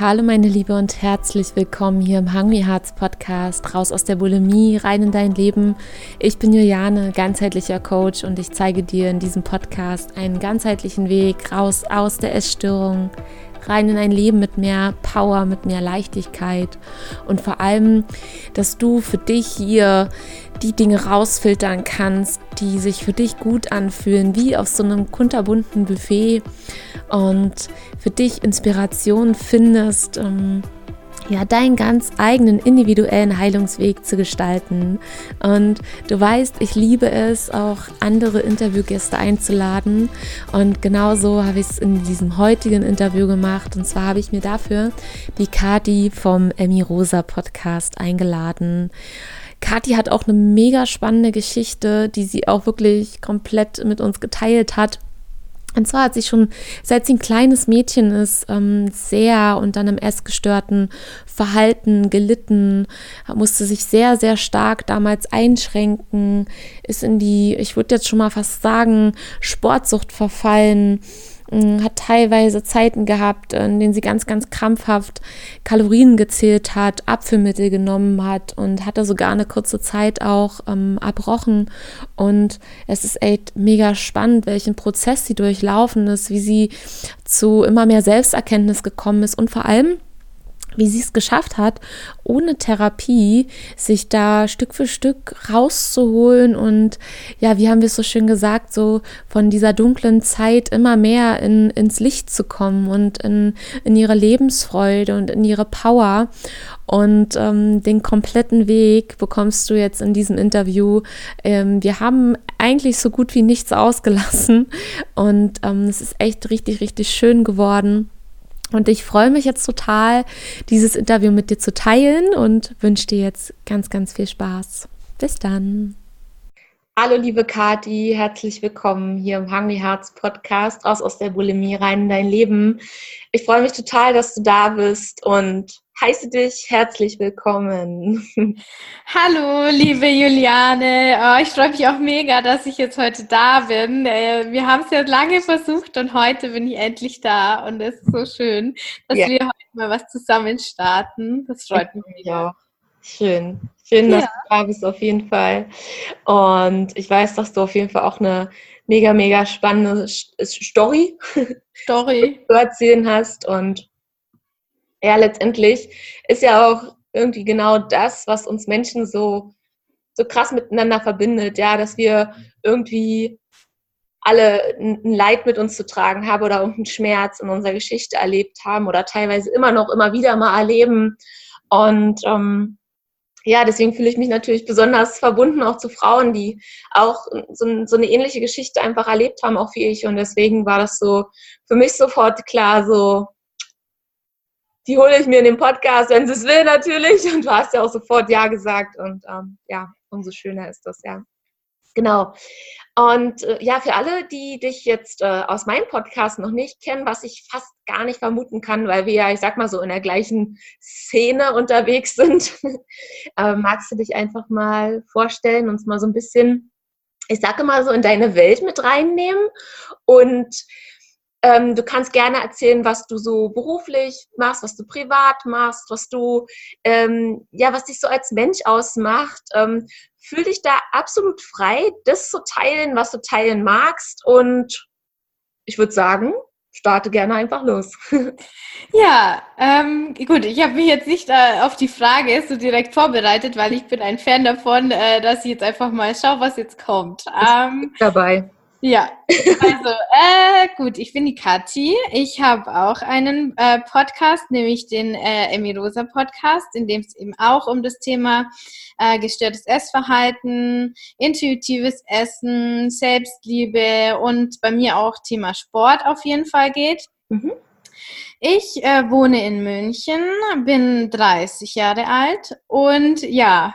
Hallo meine Liebe und herzlich willkommen hier im Hungry Hearts Podcast, raus aus der Bulimie, rein in dein Leben. Ich bin Juliane, ganzheitlicher Coach und ich zeige dir in diesem Podcast einen ganzheitlichen Weg raus aus der Essstörung, rein in ein Leben mit mehr Power, mit mehr Leichtigkeit und vor allem, dass du für dich hier die Dinge rausfiltern kannst, die sich für dich gut anfühlen, wie auf so einem kunterbunten Buffet und für dich Inspiration findest. Ähm, ja, deinen ganz eigenen individuellen Heilungsweg zu gestalten. Und du weißt, ich liebe es, auch andere Interviewgäste einzuladen. Und genauso habe ich es in diesem heutigen Interview gemacht. Und zwar habe ich mir dafür die Kati vom Emmy Rosa Podcast eingeladen. Kathi hat auch eine mega spannende Geschichte, die sie auch wirklich komplett mit uns geteilt hat. Und zwar hat sie schon, seit sie ein kleines Mädchen ist, ähm, sehr unter einem essgestörten Verhalten gelitten, musste sich sehr, sehr stark damals einschränken, ist in die, ich würde jetzt schon mal fast sagen, Sportsucht verfallen hat teilweise Zeiten gehabt, in denen sie ganz, ganz krampfhaft Kalorien gezählt hat, Apfelmittel genommen hat und hatte sogar eine kurze Zeit auch ähm, erbrochen. Und es ist echt mega spannend, welchen Prozess sie durchlaufen ist, wie sie zu immer mehr Selbsterkenntnis gekommen ist und vor allem, wie sie es geschafft hat, ohne Therapie sich da Stück für Stück rauszuholen und ja, wie haben wir es so schön gesagt, so von dieser dunklen Zeit immer mehr in, ins Licht zu kommen und in, in ihre Lebensfreude und in ihre Power. Und ähm, den kompletten Weg bekommst du jetzt in diesem Interview. Ähm, wir haben eigentlich so gut wie nichts ausgelassen und ähm, es ist echt richtig, richtig schön geworden. Und ich freue mich jetzt total, dieses Interview mit dir zu teilen und wünsche dir jetzt ganz, ganz viel Spaß. Bis dann. Hallo, liebe Kati, herzlich willkommen hier im Hungry Hearts Podcast, raus aus der Bulimie, rein in dein Leben. Ich freue mich total, dass du da bist und heiße dich herzlich willkommen. Hallo, liebe Juliane. Oh, ich freue mich auch mega, dass ich jetzt heute da bin. Äh, wir haben es ja lange versucht und heute bin ich endlich da und es ist so schön, dass ja. wir heute mal was zusammen starten. Das freut mich mega. Schön. Schön, dass ja. du da bist auf jeden Fall. Und ich weiß, dass du auf jeden Fall auch eine mega, mega spannende Story, Story. zu erzählen hast und ja, letztendlich ist ja auch irgendwie genau das, was uns Menschen so, so krass miteinander verbindet, ja, dass wir irgendwie alle ein Leid mit uns zu tragen haben oder irgendeinen Schmerz in unserer Geschichte erlebt haben oder teilweise immer noch, immer wieder mal erleben. Und ähm, ja, deswegen fühle ich mich natürlich besonders verbunden auch zu Frauen, die auch so, so, eine ähnliche Geschichte einfach erlebt haben, auch wie ich. Und deswegen war das so für mich sofort klar, so, die hole ich mir in den Podcast, wenn sie es will natürlich. Und du hast ja auch sofort Ja gesagt. Und ähm, ja, umso schöner ist das, ja. Genau. Und äh, ja, für alle, die dich jetzt äh, aus meinem Podcast noch nicht kennen, was ich fast gar nicht vermuten kann, weil wir ja, ich sag mal so, in der gleichen Szene unterwegs sind, äh, magst du dich einfach mal vorstellen, uns mal so ein bisschen, ich sage mal so, in deine Welt mit reinnehmen und ähm, du kannst gerne erzählen, was du so beruflich machst, was du privat machst, was du, ähm, ja, was dich so als Mensch ausmacht. Ähm, fühl dich da absolut frei, das zu teilen, was du teilen magst. Und ich würde sagen, starte gerne einfach los. Ja, ähm, gut, ich habe mich jetzt nicht äh, auf die Frage so direkt vorbereitet, weil ich bin ein Fan davon, äh, dass ich jetzt einfach mal schaue, was jetzt kommt. Ähm, dabei. Ja, also äh, gut, ich bin die Kathi. Ich habe auch einen äh, Podcast, nämlich den äh, Emirosa Podcast, in dem es eben auch um das Thema äh, gestörtes Essverhalten, intuitives Essen, Selbstliebe und bei mir auch Thema Sport auf jeden Fall geht. Mhm. Ich äh, wohne in München, bin 30 Jahre alt und ja,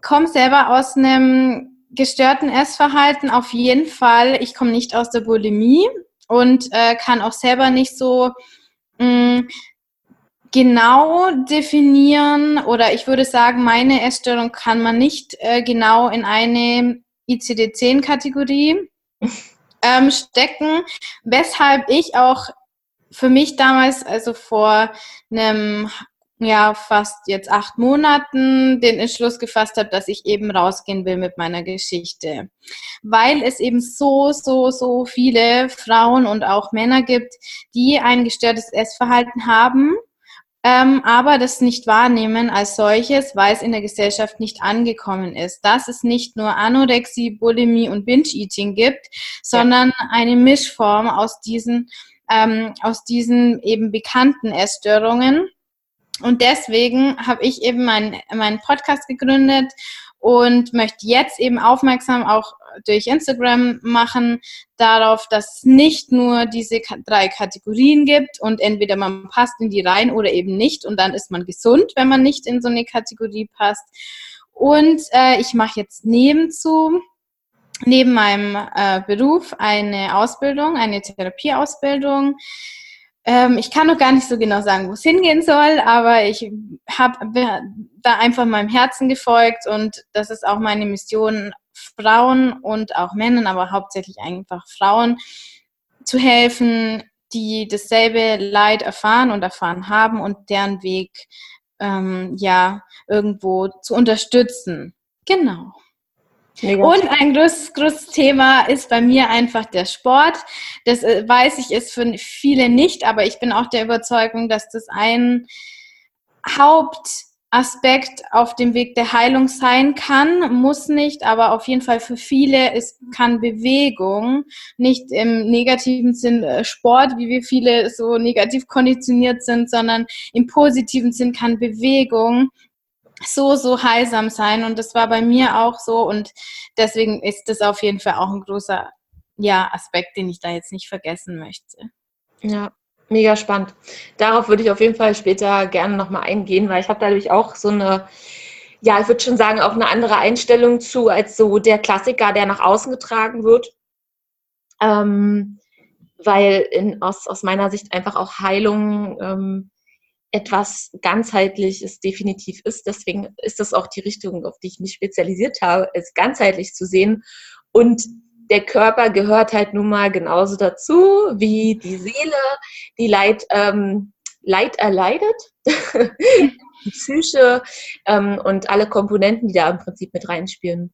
komme selber aus einem gestörten Essverhalten auf jeden Fall. Ich komme nicht aus der Bulimie und äh, kann auch selber nicht so mh, mm, genau definieren oder ich würde sagen, meine Essstörung kann man nicht äh, genau in eine ICD-10-Kategorie ähm, stecken, weshalb ich auch für mich damals, also vor einem ja fast jetzt acht Monaten den Entschluss gefasst habe, dass ich eben rausgehen will mit meiner Geschichte. Weil es eben so, so, so viele Frauen und auch Männer gibt, die ein gestörtes Essverhalten haben, ähm, aber das nicht wahrnehmen als solches, weil es in der Gesellschaft nicht angekommen ist. Dass es nicht nur Anorexie, Bulimie und Binge-Eating gibt, sondern ja. eine Mischform aus diesen, ähm, aus diesen eben bekannten Essstörungen und deswegen habe ich eben meinen mein Podcast gegründet und möchte jetzt eben aufmerksam auch durch Instagram machen darauf, dass es nicht nur diese drei Kategorien gibt und entweder man passt in die rein oder eben nicht und dann ist man gesund, wenn man nicht in so eine Kategorie passt. Und äh, ich mache jetzt nebenzu neben meinem äh, Beruf eine Ausbildung, eine Therapieausbildung ähm, ich kann noch gar nicht so genau sagen, wo es hingehen soll, aber ich habe da einfach meinem Herzen gefolgt und das ist auch meine Mission, Frauen und auch Männern, aber hauptsächlich einfach Frauen zu helfen, die dasselbe Leid erfahren und erfahren haben und deren Weg ähm, ja irgendwo zu unterstützen. Genau. Mega. Und ein großes, großes Thema ist bei mir einfach der Sport. Das äh, weiß ich ist für viele nicht, aber ich bin auch der Überzeugung, dass das ein Hauptaspekt auf dem Weg der Heilung sein kann, muss nicht, aber auf jeden Fall für viele ist, kann Bewegung nicht im negativen Sinn äh, Sport, wie wir viele so negativ konditioniert sind, sondern im positiven Sinn kann Bewegung so, so heilsam sein. Und das war bei mir auch so. Und deswegen ist das auf jeden Fall auch ein großer ja, Aspekt, den ich da jetzt nicht vergessen möchte. Ja, mega spannend. Darauf würde ich auf jeden Fall später gerne nochmal eingehen, weil ich habe dadurch auch so eine, ja, ich würde schon sagen, auch eine andere Einstellung zu, als so der Klassiker, der nach außen getragen wird. Ähm, weil in, aus, aus meiner Sicht einfach auch Heilung ähm, etwas ganzheitliches definitiv ist. Deswegen ist das auch die Richtung, auf die ich mich spezialisiert habe, es ganzheitlich zu sehen. Und der Körper gehört halt nun mal genauso dazu wie die Seele, die Leid, ähm, Leid erleidet, die Psyche ähm, und alle Komponenten, die da im Prinzip mit reinspielen.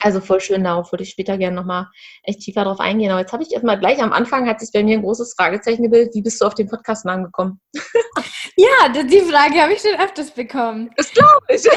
Also voll schön, darauf würde ich später gerne nochmal echt tiefer drauf eingehen. Aber jetzt habe ich erstmal gleich am Anfang hat sich bei mir ein großes Fragezeichen gebildet. Wie bist du auf den Podcast angekommen? ja, die Frage habe ich schon öfters bekommen. Das glaube ich.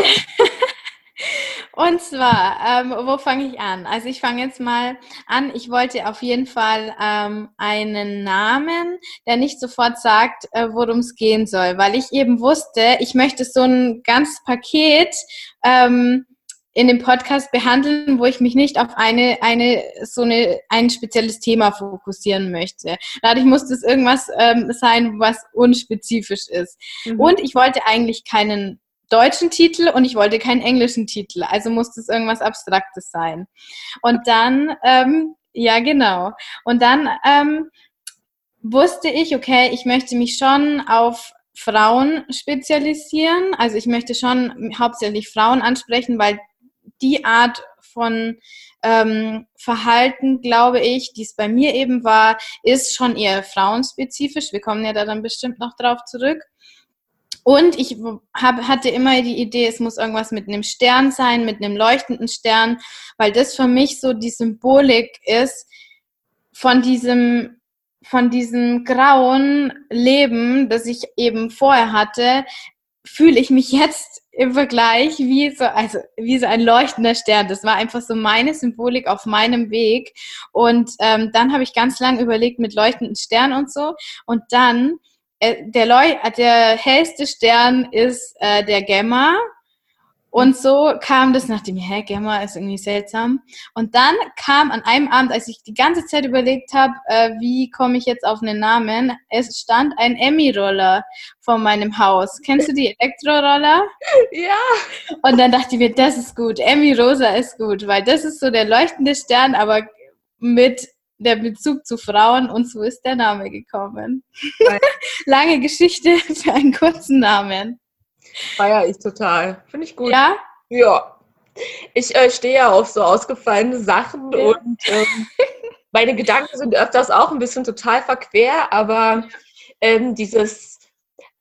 Und zwar, ähm, wo fange ich an? Also ich fange jetzt mal an. Ich wollte auf jeden Fall ähm, einen Namen, der nicht sofort sagt, äh, worum es gehen soll, weil ich eben wusste, ich möchte so ein ganzes Paket ähm, in dem Podcast behandeln, wo ich mich nicht auf eine, eine, so eine, ein spezielles Thema fokussieren möchte. Dadurch muss es irgendwas ähm, sein, was unspezifisch ist. Mhm. Und ich wollte eigentlich keinen deutschen Titel und ich wollte keinen englischen Titel. Also musste es irgendwas Abstraktes sein. Und dann, ähm, ja, genau. Und dann ähm, wusste ich, okay, ich möchte mich schon auf Frauen spezialisieren. Also ich möchte schon hauptsächlich Frauen ansprechen, weil die Art von ähm, Verhalten, glaube ich, die es bei mir eben war, ist schon eher frauenspezifisch. Wir kommen ja da dann bestimmt noch drauf zurück. Und ich hab, hatte immer die Idee, es muss irgendwas mit einem Stern sein, mit einem leuchtenden Stern, weil das für mich so die Symbolik ist von diesem, von diesem grauen Leben, das ich eben vorher hatte, fühle ich mich jetzt im Vergleich wie so, also wie so ein leuchtender Stern. Das war einfach so meine Symbolik auf meinem Weg. Und ähm, dann habe ich ganz lange überlegt mit leuchtenden Stern und so. Und dann äh, der, Leu der hellste Stern ist äh, der Gamma. Und so kam das nach dem, hä, Gemma ist irgendwie seltsam. Und dann kam an einem Abend, als ich die ganze Zeit überlegt habe, äh, wie komme ich jetzt auf einen Namen, es stand ein Emmy-Roller vor meinem Haus. Kennst du die Elektroroller? Ja. Und dann dachte ich mir, das ist gut, Emmy Rosa ist gut, weil das ist so der leuchtende Stern, aber mit der Bezug zu Frauen und so ist der Name gekommen. Lange Geschichte für einen kurzen Namen. Feier ich total. Finde ich gut. Ja? Ja. Ich äh, stehe ja auf so ausgefallene Sachen ja. und ähm, meine Gedanken sind öfters auch ein bisschen total verquer, aber ähm, dieses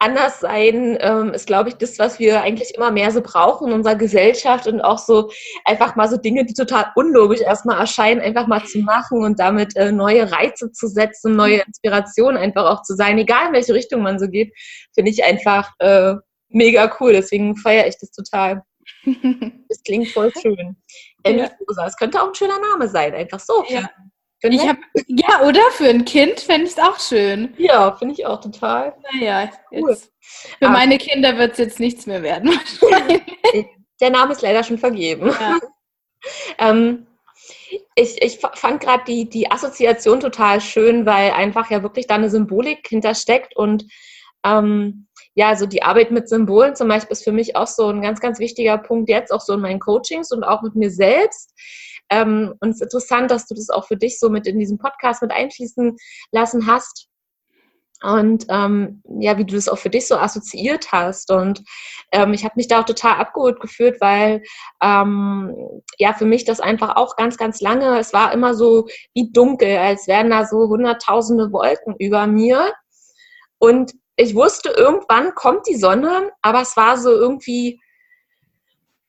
Anderssein ähm, ist, glaube ich, das, was wir eigentlich immer mehr so brauchen in unserer Gesellschaft und auch so einfach mal so Dinge, die total unlogisch erstmal erscheinen, einfach mal zu machen und damit äh, neue Reize zu setzen, neue Inspirationen einfach auch zu sein, egal in welche Richtung man so geht, finde ich einfach äh, mega cool. Deswegen feiere ich das total. Das klingt voll schön. Emmy ja. Rosa, es könnte auch ein schöner Name sein, einfach so. Ja. Ich hab, ja, oder für ein Kind fände ich es auch schön. Ja, finde ich auch total. Naja, cool. für Aber meine Kinder wird es jetzt nichts mehr werden. Der Name ist leider schon vergeben. Ja. ähm, ich, ich fand gerade die, die Assoziation total schön, weil einfach ja wirklich da eine Symbolik hintersteckt und ähm, ja, so die Arbeit mit Symbolen zum Beispiel ist für mich auch so ein ganz, ganz wichtiger Punkt jetzt auch so in meinen Coachings und auch mit mir selbst ähm, und es ist interessant, dass du das auch für dich so mit in diesem Podcast mit einfließen lassen hast. Und ähm, ja, wie du das auch für dich so assoziiert hast. Und ähm, ich habe mich da auch total abgeholt gefühlt, weil ähm, ja für mich das einfach auch ganz, ganz lange, es war immer so wie dunkel, als wären da so hunderttausende Wolken über mir. Und ich wusste, irgendwann kommt die Sonne, aber es war so irgendwie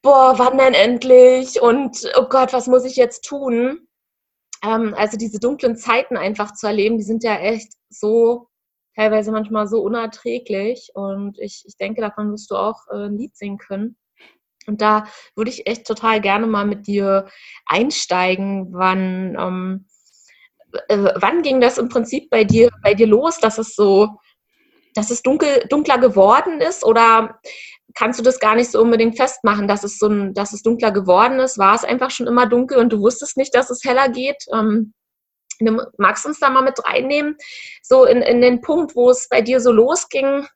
boah, wann denn endlich? Und oh Gott, was muss ich jetzt tun? Ähm, also diese dunklen Zeiten einfach zu erleben, die sind ja echt so, teilweise manchmal so unerträglich. Und ich, ich denke, davon wirst du auch äh, ein Lied singen können. Und da würde ich echt total gerne mal mit dir einsteigen, wann, ähm, äh, wann ging das im Prinzip bei dir, bei dir los, dass es so, dass es dunkel, dunkler geworden ist? Oder kannst du das gar nicht so unbedingt festmachen, dass es so ein, dass es dunkler geworden ist. War es einfach schon immer dunkel und du wusstest nicht, dass es heller geht? Ähm, magst du uns da mal mit reinnehmen? So in, in den Punkt, wo es bei dir so losging,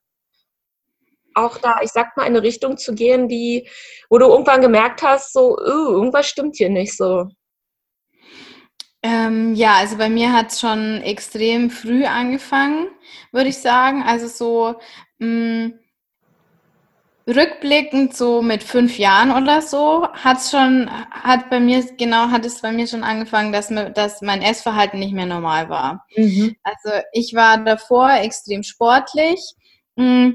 auch da, ich sag mal, in eine Richtung zu gehen, die, wo du irgendwann gemerkt hast, so, oh, irgendwas stimmt hier nicht so. Ähm, ja, also bei mir hat es schon extrem früh angefangen, würde ich sagen. Also so, mh, mm, rückblickend so mit fünf Jahren oder so hat schon hat bei mir genau hat es bei mir schon angefangen, dass mir, dass mein Essverhalten nicht mehr normal war. Mhm. Also ich war davor extrem sportlich mm,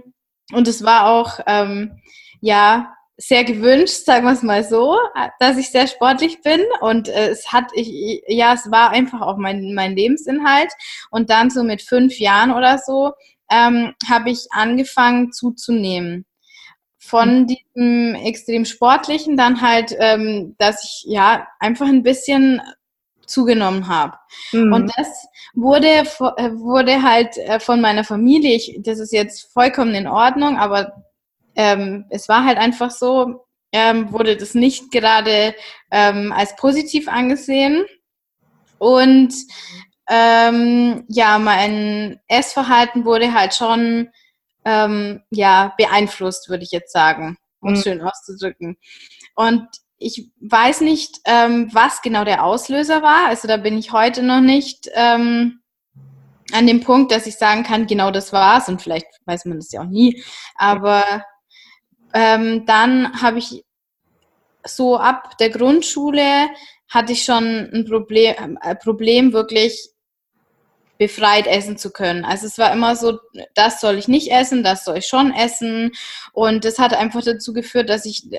und es war auch ähm, ja sehr gewünscht, sagen wir es mal so, dass ich sehr sportlich bin und äh, es hat ich ja es war einfach auch mein mein Lebensinhalt und dann so mit fünf Jahren oder so ähm, habe ich angefangen zuzunehmen von mhm. diesem extrem sportlichen dann halt, ähm, dass ich ja einfach ein bisschen zugenommen habe. Mhm. Und das wurde, äh, wurde halt äh, von meiner Familie, ich, das ist jetzt vollkommen in Ordnung, aber ähm, es war halt einfach so, ähm, wurde das nicht gerade ähm, als positiv angesehen. Und ähm, ja, mein Essverhalten wurde halt schon ähm, ja, beeinflusst, würde ich jetzt sagen, um es mhm. schön auszudrücken. Und ich weiß nicht, ähm, was genau der Auslöser war. Also da bin ich heute noch nicht ähm, an dem Punkt, dass ich sagen kann, genau das war's. Und vielleicht weiß man das ja auch nie. Aber ähm, dann habe ich so ab der Grundschule hatte ich schon ein Problem, ein äh, Problem wirklich befreit essen zu können. Also es war immer so, das soll ich nicht essen, das soll ich schon essen. Und das hat einfach dazu geführt, dass ich äh,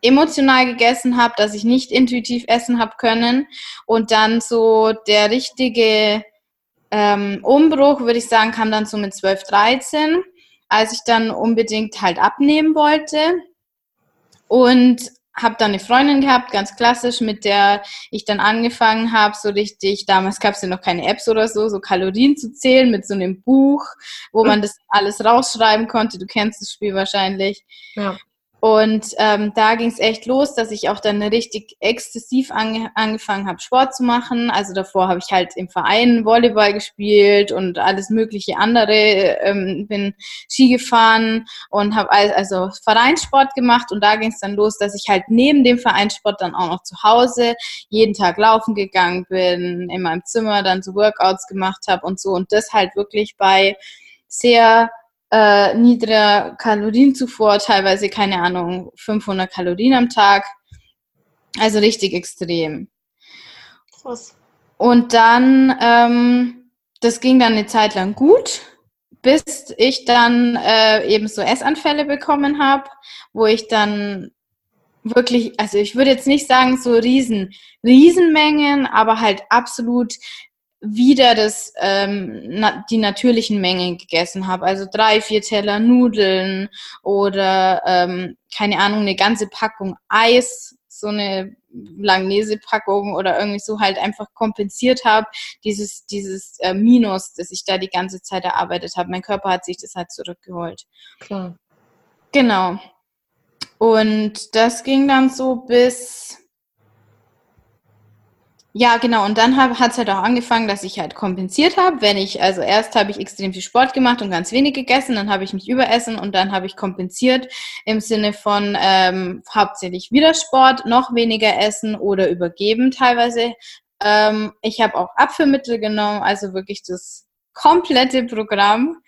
emotional gegessen habe, dass ich nicht intuitiv essen habe können. Und dann so der richtige ähm, Umbruch, würde ich sagen, kam dann so mit 12, 13, als ich dann unbedingt halt abnehmen wollte. Und habe dann eine Freundin gehabt, ganz klassisch, mit der ich dann angefangen habe, so richtig, damals gab es ja noch keine Apps oder so, so Kalorien zu zählen mit so einem Buch, wo man das alles rausschreiben konnte. Du kennst das Spiel wahrscheinlich. Ja. Und ähm, da ging es echt los, dass ich auch dann richtig exzessiv ange angefangen habe, Sport zu machen. Also davor habe ich halt im Verein Volleyball gespielt und alles mögliche andere, ähm, bin Ski gefahren und habe also Vereinssport gemacht. Und da ging es dann los, dass ich halt neben dem Vereinssport dann auch noch zu Hause jeden Tag laufen gegangen bin, in meinem Zimmer dann so Workouts gemacht habe und so. Und das halt wirklich bei sehr äh, niedriger Kalorienzufuhr, teilweise, keine Ahnung, 500 Kalorien am Tag. Also richtig extrem. Krass. Und dann, ähm, das ging dann eine Zeit lang gut. bis ich dann äh, eben so Essanfälle bekommen habe, wo ich dann wirklich, also ich würde jetzt nicht sagen so riesen, Riesenmengen, aber halt absolut wieder das, ähm, na, die natürlichen Mengen gegessen habe. Also drei, vier Teller Nudeln oder ähm, keine Ahnung, eine ganze Packung Eis, so eine Langnese-Packung oder irgendwie so halt einfach kompensiert habe, dieses, dieses äh, Minus, das ich da die ganze Zeit erarbeitet habe. Mein Körper hat sich das halt zurückgeholt. Klar. Genau. Und das ging dann so bis ja, genau. Und dann hat es halt auch angefangen, dass ich halt kompensiert habe. Wenn ich, also erst habe ich extrem viel Sport gemacht und ganz wenig gegessen, dann habe ich mich überessen und dann habe ich kompensiert im Sinne von ähm, hauptsächlich wieder Sport, noch weniger essen oder übergeben teilweise. Ähm, ich habe auch Abführmittel genommen, also wirklich das komplette Programm.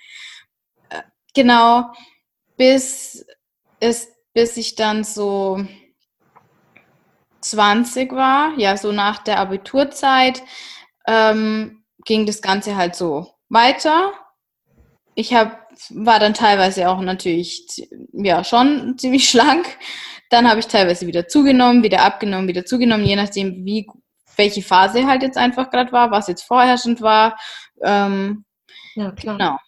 Äh, genau, bis, ist, bis ich dann so 20 war, ja, so nach der Abiturzeit, ähm, ging das Ganze halt so weiter. Ich hab, war dann teilweise auch natürlich, ja, schon ziemlich schlank. Dann habe ich teilweise wieder zugenommen, wieder abgenommen, wieder zugenommen, je nachdem, wie, welche Phase halt jetzt einfach gerade war, was jetzt vorherrschend war. Ähm, ja, klar. Genau.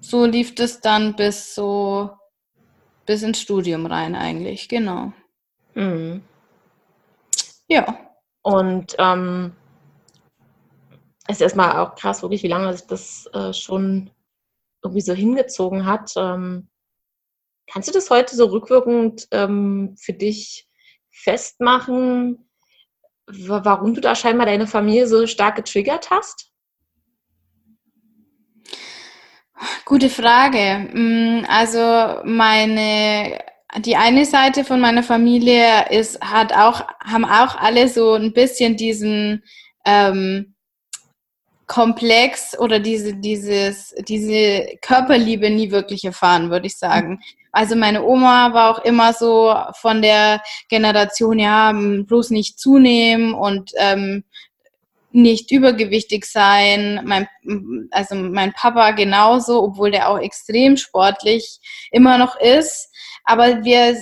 So lief das dann bis so, bis ins Studium rein eigentlich, genau. Mhm. Ja. Und ähm, es ist erstmal auch krass, wirklich, wie lange sich das äh, schon irgendwie so hingezogen hat. Ähm, kannst du das heute so rückwirkend ähm, für dich festmachen, warum du da scheinbar deine Familie so stark getriggert hast? Gute Frage. Mm, also meine die eine Seite von meiner Familie ist, hat auch, haben auch alle so ein bisschen diesen ähm, Komplex oder diese, dieses, diese Körperliebe nie wirklich erfahren, würde ich sagen. Also meine Oma war auch immer so von der Generation, ja, bloß nicht zunehmen und ähm, nicht übergewichtig sein. Mein, also mein Papa genauso, obwohl der auch extrem sportlich immer noch ist aber wir,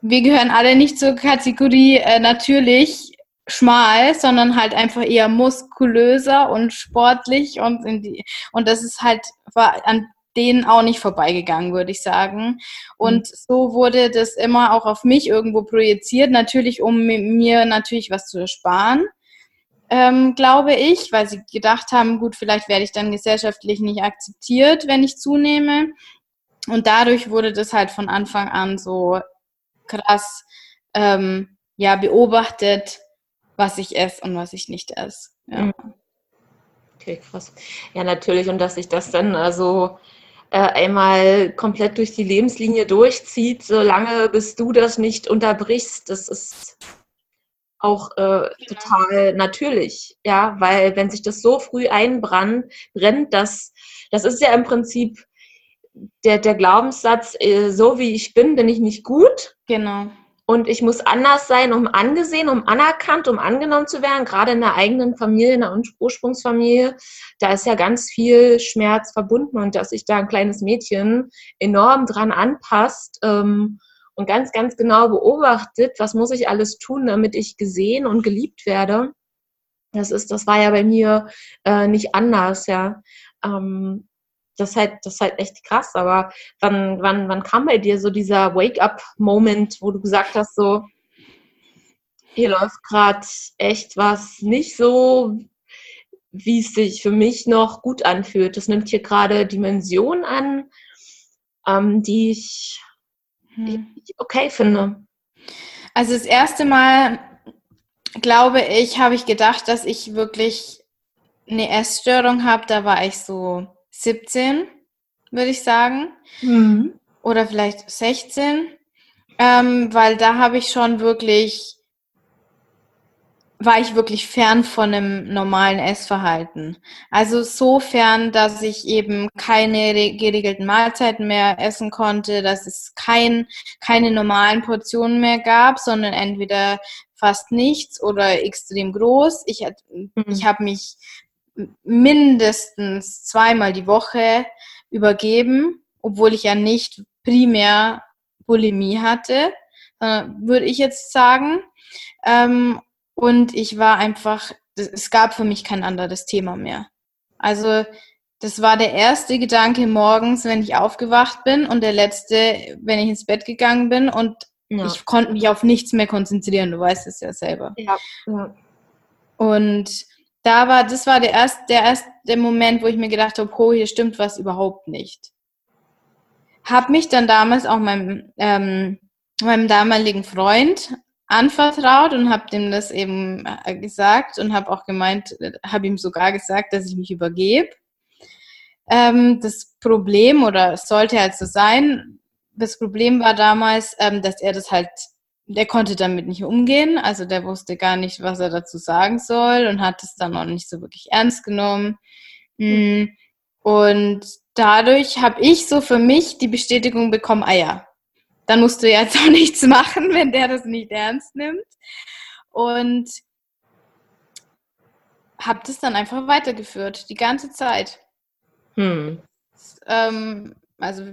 wir gehören alle nicht zur Kategorie äh, natürlich schmal, sondern halt einfach eher muskulöser und sportlich und die, und das ist halt war an denen auch nicht vorbeigegangen, würde ich sagen. Und mhm. so wurde das immer auch auf mich irgendwo projiziert, natürlich um mir natürlich was zu ersparen. Ähm, glaube ich, weil sie gedacht haben, gut, vielleicht werde ich dann gesellschaftlich nicht akzeptiert, wenn ich zunehme. Und dadurch wurde das halt von Anfang an so krass ähm, ja, beobachtet, was ich esse und was ich nicht esse. Ja. Mhm. Okay, krass. Ja, natürlich. Und dass sich das dann also äh, einmal komplett durch die Lebenslinie durchzieht, solange bis du das nicht unterbrichst, das ist auch äh, total natürlich, ja, weil wenn sich das so früh einbrennt, brennt, das, das ist ja im Prinzip der, der Glaubenssatz, äh, so wie ich bin, bin ich nicht gut. Genau. Und ich muss anders sein, um angesehen, um anerkannt, um angenommen zu werden. Gerade in der eigenen Familie, in der Ursprungsfamilie, da ist ja ganz viel Schmerz verbunden und dass sich da ein kleines Mädchen enorm dran anpasst ähm, und ganz, ganz genau beobachtet, was muss ich alles tun, damit ich gesehen und geliebt werde. Das ist, das war ja bei mir äh, nicht anders, ja. Ähm, das ist halt, das ist halt echt krass. Aber wann, wann, wann kam bei dir so dieser Wake-up-Moment, wo du gesagt hast, so, hier läuft gerade echt was nicht so, wie es sich für mich noch gut anfühlt. Das nimmt hier gerade Dimensionen an, ähm, die ich, hm. die ich okay finde. Also das erste Mal, glaube ich, habe ich gedacht, dass ich wirklich eine Essstörung habe. Da war ich so 17, würde ich sagen. Mhm. Oder vielleicht 16. Ähm, weil da habe ich schon wirklich, war ich wirklich fern von einem normalen Essverhalten. Also so fern, dass ich eben keine geregelten Mahlzeiten mehr essen konnte, dass es kein, keine normalen Portionen mehr gab, sondern entweder fast nichts oder extrem groß. Ich, mhm. ich habe mich mindestens zweimal die Woche übergeben, obwohl ich ja nicht primär Bulimie hatte, würde ich jetzt sagen. Ähm, und ich war einfach, es gab für mich kein anderes Thema mehr. Also das war der erste Gedanke morgens, wenn ich aufgewacht bin und der letzte, wenn ich ins Bett gegangen bin und ja. ich konnte mich auf nichts mehr konzentrieren. Du weißt es ja selber. Ja. ja. Und da war, das war der erste, der erste Moment, wo ich mir gedacht habe, oh, hier stimmt was überhaupt nicht. Hab mich dann damals auch meinem, ähm, meinem damaligen Freund anvertraut und habe dem das eben äh, gesagt und habe auch gemeint, habe ihm sogar gesagt, dass ich mich übergebe. Ähm, das Problem, oder es sollte halt so sein, das Problem war damals, ähm, dass er das halt, der konnte damit nicht umgehen, also der wusste gar nicht, was er dazu sagen soll und hat es dann auch nicht so wirklich ernst genommen. Mhm. Und dadurch habe ich so für mich die Bestätigung bekommen, ah ja, dann musst du jetzt auch nichts machen, wenn der das nicht ernst nimmt. Und habe das dann einfach weitergeführt, die ganze Zeit. Hm. Ähm, also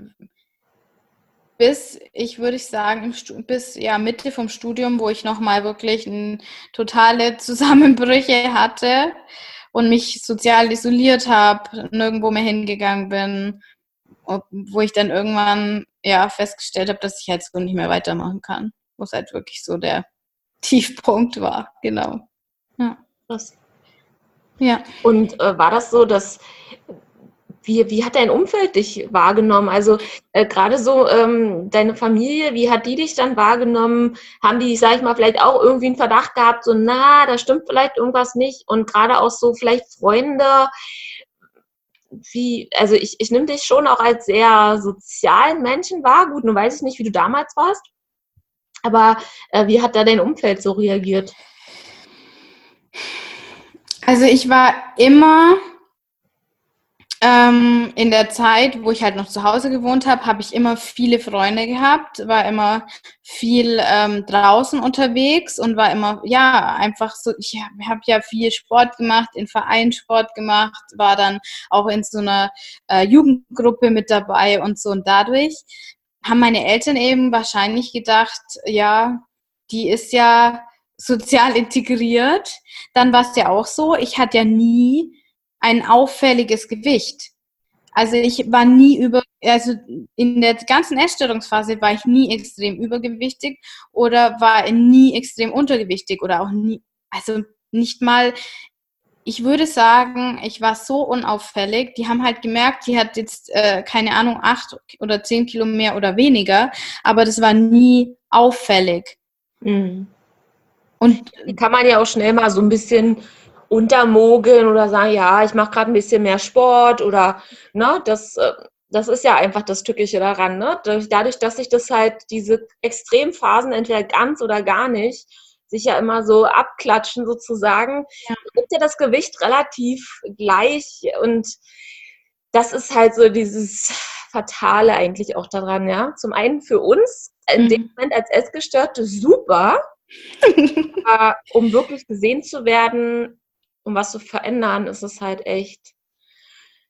bis, ich würde sagen, bis ja Mitte vom Studium, wo ich nochmal wirklich ein, totale Zusammenbrüche hatte und mich sozial isoliert habe, nirgendwo mehr hingegangen bin, wo ich dann irgendwann ja festgestellt habe, dass ich halt so nicht mehr weitermachen kann. Wo es halt wirklich so der Tiefpunkt war, genau. Ja. Krass. Ja. Und äh, war das so, dass wie, wie hat dein Umfeld dich wahrgenommen? Also äh, gerade so ähm, deine Familie, wie hat die dich dann wahrgenommen? Haben die, sag ich mal, vielleicht auch irgendwie einen Verdacht gehabt, so, na, da stimmt vielleicht irgendwas nicht? Und gerade auch so vielleicht Freunde, wie, also ich, ich nehme dich schon auch als sehr sozialen Menschen wahr. Gut, nun weiß ich nicht, wie du damals warst. Aber äh, wie hat da dein Umfeld so reagiert? Also ich war immer ähm, in der Zeit, wo ich halt noch zu Hause gewohnt habe, habe ich immer viele Freunde gehabt, war immer viel ähm, draußen unterwegs und war immer, ja, einfach so, ich habe ja viel Sport gemacht, in Vereinssport gemacht, war dann auch in so einer äh, Jugendgruppe mit dabei und so. Und dadurch haben meine Eltern eben wahrscheinlich gedacht, ja, die ist ja sozial integriert. Dann war es ja auch so, ich hatte ja nie ein auffälliges Gewicht. Also ich war nie über, also in der ganzen Essstörungsphase war ich nie extrem übergewichtig oder war nie extrem untergewichtig oder auch nie, also nicht mal, ich würde sagen, ich war so unauffällig. Die haben halt gemerkt, die hat jetzt, äh, keine Ahnung, acht oder zehn Kilo mehr oder weniger, aber das war nie auffällig. Mhm. Und kann man ja auch schnell mal so ein bisschen untermogeln oder sagen, ja, ich mache gerade ein bisschen mehr Sport oder ne, das, äh, das ist ja einfach das Tückische daran. Ne? Dadurch, dass sich das halt diese Extremphasen entweder ganz oder gar nicht sich ja immer so abklatschen sozusagen, ja. ist ja das Gewicht relativ gleich und das ist halt so dieses Fatale eigentlich auch daran, ja. Zum einen für uns, in mhm. dem Moment als Essgestörte super, aber um wirklich gesehen zu werden, um was zu verändern, ist es halt echt,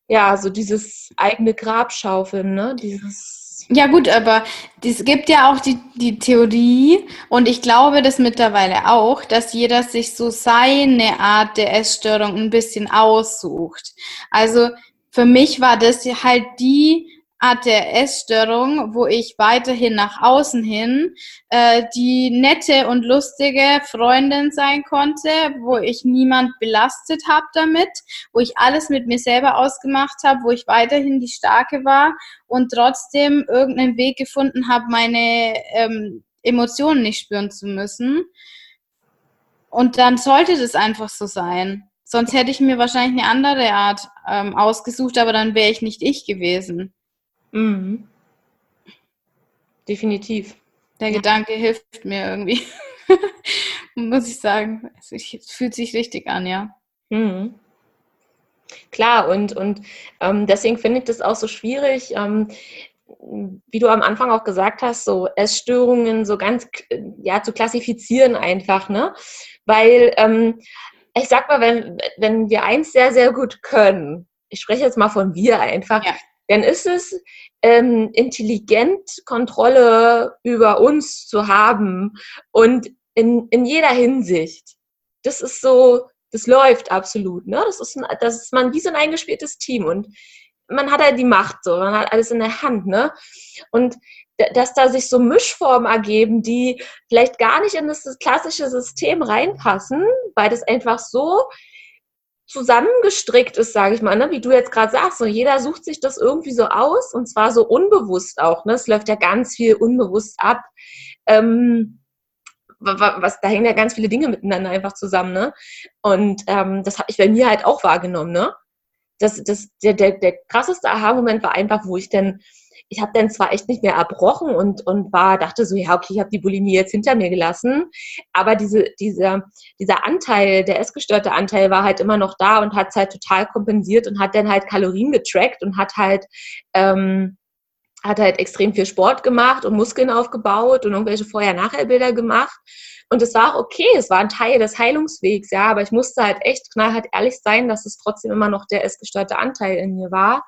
ja, so dieses eigene Grabschaufeln, ne? Dieses ja gut, aber es gibt ja auch die, die Theorie und ich glaube das mittlerweile auch, dass jeder sich so seine Art der Essstörung ein bisschen aussucht. Also für mich war das halt die Art der Essstörung, wo ich weiterhin nach außen hin äh, die nette und lustige Freundin sein konnte, wo ich niemand belastet habe damit, wo ich alles mit mir selber ausgemacht habe, wo ich weiterhin die Starke war und trotzdem irgendeinen Weg gefunden habe, meine ähm, Emotionen nicht spüren zu müssen. Und dann sollte das einfach so sein. Sonst hätte ich mir wahrscheinlich eine andere Art ähm, ausgesucht, aber dann wäre ich nicht ich gewesen. Mhm. Definitiv. Der ja. Gedanke hilft mir irgendwie, muss ich sagen. Es fühlt sich richtig an, ja. Mhm. Klar, und, und ähm, deswegen finde ich das auch so schwierig, ähm, wie du am Anfang auch gesagt hast, so Essstörungen so ganz ja zu klassifizieren einfach, ne? Weil ähm, ich sag mal, wenn, wenn wir eins sehr, sehr gut können, ich spreche jetzt mal von wir einfach, ja. Dann ist es, ähm, intelligent Kontrolle über uns zu haben und in, in jeder Hinsicht. Das ist so, das läuft absolut. Ne? Das, ist ein, das ist man wie so ein eingespieltes Team und man hat halt die Macht so, man hat alles in der Hand. Ne? Und dass da sich so Mischformen ergeben, die vielleicht gar nicht in das klassische System reinpassen, weil das einfach so zusammengestrickt ist, sage ich mal, ne? wie du jetzt gerade sagst. So jeder sucht sich das irgendwie so aus und zwar so unbewusst auch. Ne? Es läuft ja ganz viel unbewusst ab. Ähm, was, da hängen ja ganz viele Dinge miteinander einfach zusammen. Ne? Und ähm, das habe ich bei mir halt auch wahrgenommen. Ne? Das, das, der, der, der krasseste Aha-Moment war einfach, wo ich dann ich habe dann zwar echt nicht mehr erbrochen und, und war, dachte so, ja, okay, ich habe die Bulimie jetzt hinter mir gelassen, aber diese, dieser, dieser Anteil, der essgestörte Anteil war halt immer noch da und hat es halt total kompensiert und hat dann halt Kalorien getrackt und hat halt, ähm, hat halt extrem viel Sport gemacht und Muskeln aufgebaut und irgendwelche Vorher-Nachher-Bilder gemacht. Und es war auch okay, es war ein Teil des Heilungswegs, ja, aber ich musste halt echt knallhart ehrlich sein, dass es trotzdem immer noch der essgestörte Anteil in mir war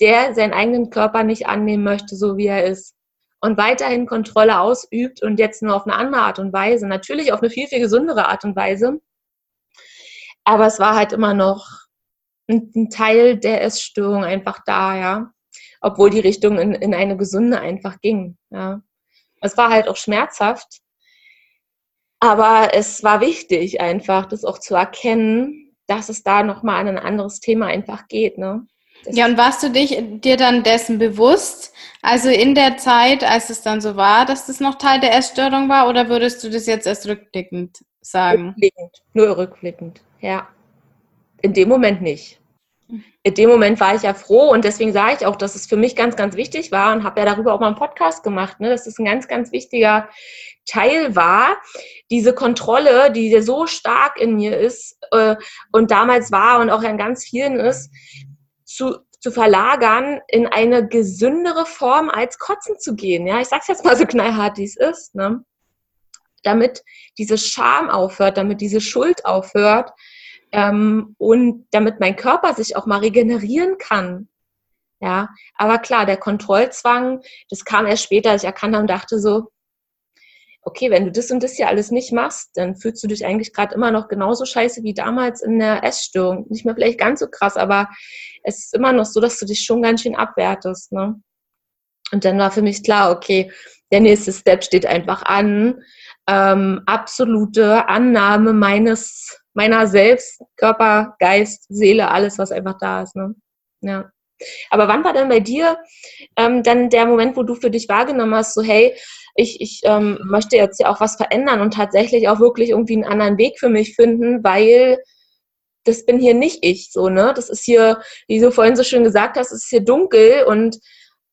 der seinen eigenen Körper nicht annehmen möchte, so wie er ist. Und weiterhin Kontrolle ausübt und jetzt nur auf eine andere Art und Weise. Natürlich auf eine viel, viel gesündere Art und Weise. Aber es war halt immer noch ein, Teil der Essstörung einfach da, ja. Obwohl die Richtung in, in eine gesunde einfach ging, ja. Es war halt auch schmerzhaft. Aber es war wichtig, einfach das auch zu erkennen, dass es da nochmal an ein anderes Thema einfach geht, ne? Ja, und warst du dich, dir dann dessen bewusst, also in der Zeit, als es dann so war, dass das noch Teil der Essstörung war, oder würdest du das jetzt erst rückblickend sagen? Rückblickend, nur rückblickend, ja. In dem Moment nicht. In dem Moment war ich ja froh und deswegen sage ich auch, dass es für mich ganz, ganz wichtig war und habe ja darüber auch mal einen Podcast gemacht, ne, dass es ein ganz, ganz wichtiger Teil war, diese Kontrolle, die so stark in mir ist äh, und damals war und auch in ganz vielen ist, zu, zu verlagern, in eine gesündere Form als Kotzen zu gehen. Ja, ich sag's jetzt mal so knallhart, wie es ist, ne? Damit diese Scham aufhört, damit diese Schuld aufhört ähm, und damit mein Körper sich auch mal regenerieren kann. Ja, aber klar, der Kontrollzwang, das kam erst später, als ich erkannte und dachte so, okay, wenn du das und das hier alles nicht machst, dann fühlst du dich eigentlich gerade immer noch genauso scheiße wie damals in der Essstörung. Nicht mehr vielleicht ganz so krass, aber es ist immer noch so, dass du dich schon ganz schön abwertest. Ne? Und dann war für mich klar, okay, der nächste Step steht einfach an. Ähm, absolute Annahme meines, meiner selbst, Körper, Geist, Seele, alles, was einfach da ist. Ne? Ja. Aber wann war denn bei dir ähm, dann der Moment, wo du für dich wahrgenommen hast, so hey, ich, ich ähm, möchte jetzt ja auch was verändern und tatsächlich auch wirklich irgendwie einen anderen Weg für mich finden, weil das bin hier nicht ich, so, ne? Das ist hier, wie du vorhin so schön gesagt hast, es ist hier dunkel und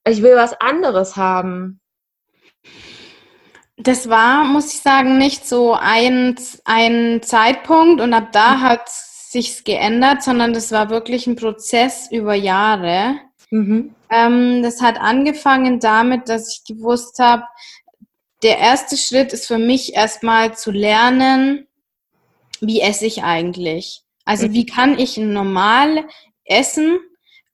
ich will was anderes haben. Das war, muss ich sagen, nicht so ein, ein Zeitpunkt und ab da mhm. hat sich's geändert, sondern das war wirklich ein Prozess über Jahre. Mhm. Ähm, das hat angefangen damit, dass ich gewusst habe, der erste Schritt ist für mich erstmal zu lernen, wie esse ich eigentlich. Also mhm. wie kann ich normal essen,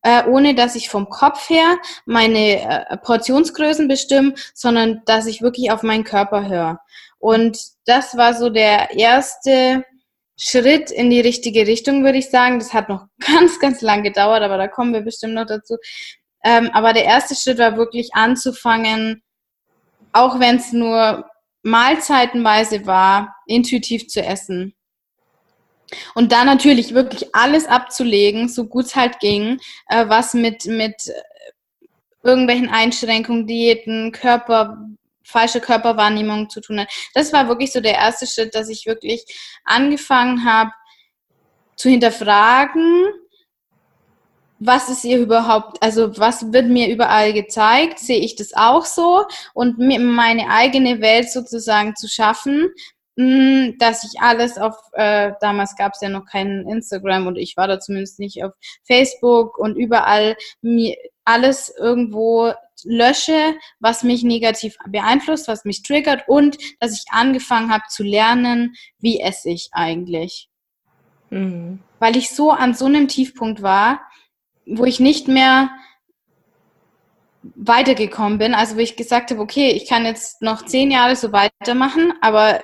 äh, ohne dass ich vom Kopf her meine äh, Portionsgrößen bestimme, sondern dass ich wirklich auf meinen Körper höre. Und das war so der erste Schritt in die richtige Richtung, würde ich sagen. Das hat noch ganz, ganz lang gedauert, aber da kommen wir bestimmt noch dazu. Ähm, aber der erste Schritt war wirklich anzufangen, auch wenn es nur mahlzeitenweise war, intuitiv zu essen. Und dann natürlich wirklich alles abzulegen, so gut es halt ging, äh, was mit, mit irgendwelchen Einschränkungen, Diäten, Körper, falsche Körperwahrnehmung zu tun hat. Das war wirklich so der erste Schritt, dass ich wirklich angefangen habe zu hinterfragen, was ist ihr überhaupt, also was wird mir überall gezeigt, sehe ich das auch so und mir meine eigene Welt sozusagen zu schaffen, dass ich alles auf, äh, damals gab es ja noch keinen Instagram und ich war da zumindest nicht auf Facebook und überall mir alles irgendwo lösche, was mich negativ beeinflusst, was mich triggert und dass ich angefangen habe zu lernen, wie esse ich eigentlich. Mhm. Weil ich so an so einem Tiefpunkt war, wo ich nicht mehr weitergekommen bin. Also wo ich gesagt habe, okay, ich kann jetzt noch zehn Jahre so weitermachen, aber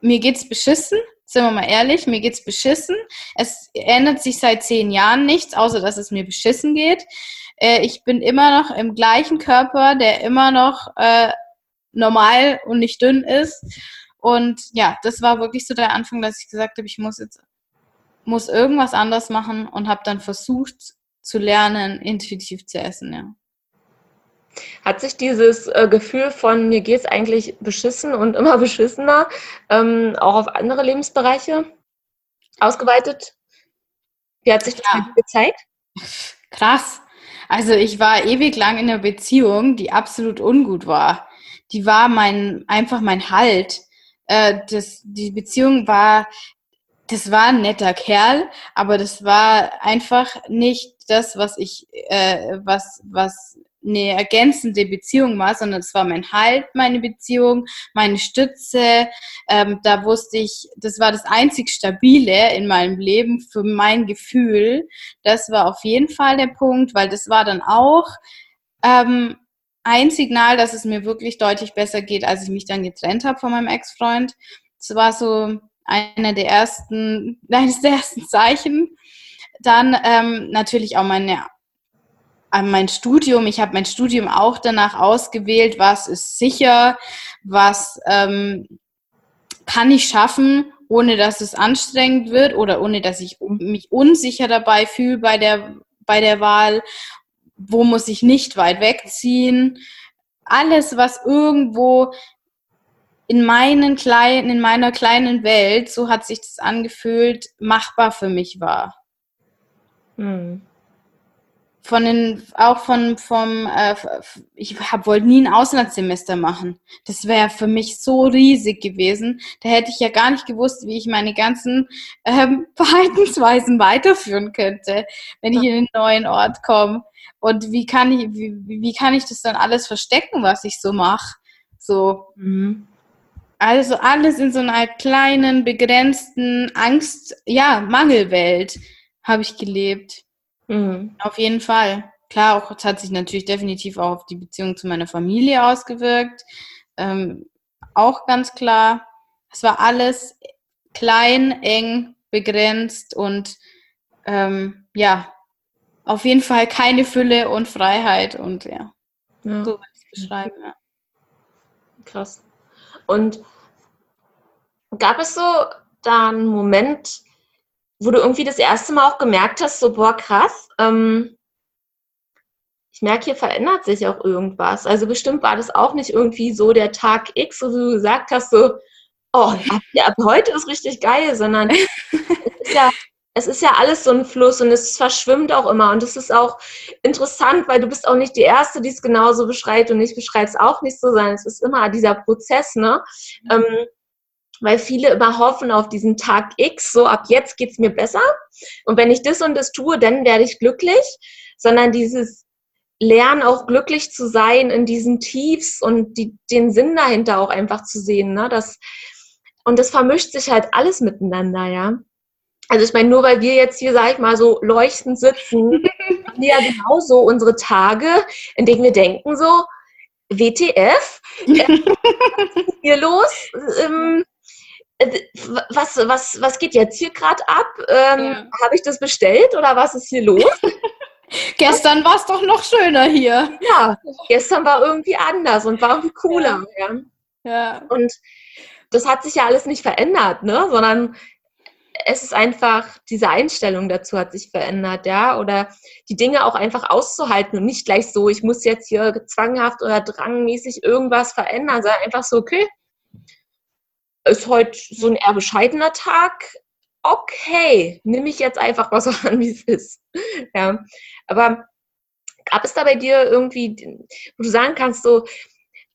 mir geht's beschissen, sind wir mal ehrlich, mir geht's beschissen. Es ändert sich seit zehn Jahren nichts, außer dass es mir beschissen geht. Äh, ich bin immer noch im gleichen Körper, der immer noch äh, normal und nicht dünn ist. Und ja, das war wirklich so der Anfang, dass ich gesagt habe, ich muss jetzt muss irgendwas anders machen und habe dann versucht zu lernen, intuitiv zu essen, ja. Hat sich dieses äh, Gefühl von mir geht es eigentlich beschissen und immer beschissener ähm, auch auf andere Lebensbereiche ausgeweitet? Wie hat sich das ja. gezeigt? Krass. Also ich war ewig lang in einer Beziehung, die absolut ungut war. Die war mein einfach mein Halt. Äh, das, die Beziehung war das war ein netter Kerl, aber das war einfach nicht das, was ich, äh, was, was eine ergänzende Beziehung war, sondern es war mein Halt, meine Beziehung, meine Stütze. Ähm, da wusste ich, das war das einzig Stabile in meinem Leben für mein Gefühl. Das war auf jeden Fall der Punkt, weil das war dann auch ähm, ein Signal, dass es mir wirklich deutlich besser geht, als ich mich dann getrennt habe von meinem Ex-Freund. Es war so einer der ersten, eines der ersten Zeichen. Dann ähm, natürlich auch meine, mein Studium. Ich habe mein Studium auch danach ausgewählt, was ist sicher, was ähm, kann ich schaffen, ohne dass es anstrengend wird oder ohne dass ich mich unsicher dabei fühle bei der, bei der Wahl. Wo muss ich nicht weit wegziehen? Alles, was irgendwo in meinen kleinen, in meiner kleinen Welt, so hat sich das angefühlt, machbar für mich war. Hm. Von den, auch von, vom, äh, ich hab, wollte nie ein Auslandssemester machen. Das wäre für mich so riesig gewesen. Da hätte ich ja gar nicht gewusst, wie ich meine ganzen ähm, Verhaltensweisen weiterführen könnte, wenn ich in einen neuen Ort komme. Und wie kann ich, wie, wie kann ich das dann alles verstecken, was ich so mache? So. Mhm. Also alles in so einer kleinen, begrenzten Angst, ja, Mangelwelt habe ich gelebt. Mhm. Auf jeden Fall. Klar, auch es hat sich natürlich definitiv auch auf die Beziehung zu meiner Familie ausgewirkt. Ähm, auch ganz klar. Es war alles klein, eng, begrenzt und ähm, ja, auf jeden Fall keine Fülle und Freiheit und ja, ja. so würde ich es beschreiben. Ja. Krass. Und gab es so da einen Moment, wo du irgendwie das erste Mal auch gemerkt hast, so, boah, krass, ähm, ich merke, hier verändert sich auch irgendwas. Also bestimmt war das auch nicht irgendwie so der Tag X, wo du gesagt hast, so, oh, ab, ab heute ist richtig geil, sondern es ist, ja, es ist ja alles so ein Fluss und es verschwimmt auch immer. Und es ist auch interessant, weil du bist auch nicht die Erste, die es genauso beschreibt und ich beschreibe es auch nicht so, sondern es ist immer dieser Prozess, ne? Mhm. Ähm, weil viele immer hoffen auf diesen Tag X, so ab jetzt geht's mir besser. Und wenn ich das und das tue, dann werde ich glücklich, sondern dieses Lernen auch glücklich zu sein in diesen Tiefs und die, den Sinn dahinter auch einfach zu sehen. Ne? Das, und das vermischt sich halt alles miteinander, ja. Also ich meine, nur weil wir jetzt hier, sag ich mal, so leuchtend sitzen, haben wir ja genauso unsere Tage, in denen wir denken so, WTF, äh, was ist hier los? Ähm, äh, was, was, was geht jetzt hier gerade ab? Ähm, ja. Habe ich das bestellt oder was ist hier los? gestern war es doch noch schöner hier. Ja, gestern war irgendwie anders und war irgendwie cooler. Ja. ja. ja. Und das hat sich ja alles nicht verändert, ne? sondern es ist einfach, diese Einstellung dazu hat sich verändert, ja, oder die Dinge auch einfach auszuhalten und nicht gleich so, ich muss jetzt hier zwanghaft oder drangmäßig irgendwas verändern, sondern einfach so, okay, ist heute so ein eher bescheidener Tag. Okay, nehme ich jetzt einfach was so an, wie es ist. Ja, aber gab es da bei dir irgendwie, wo du sagen kannst, so,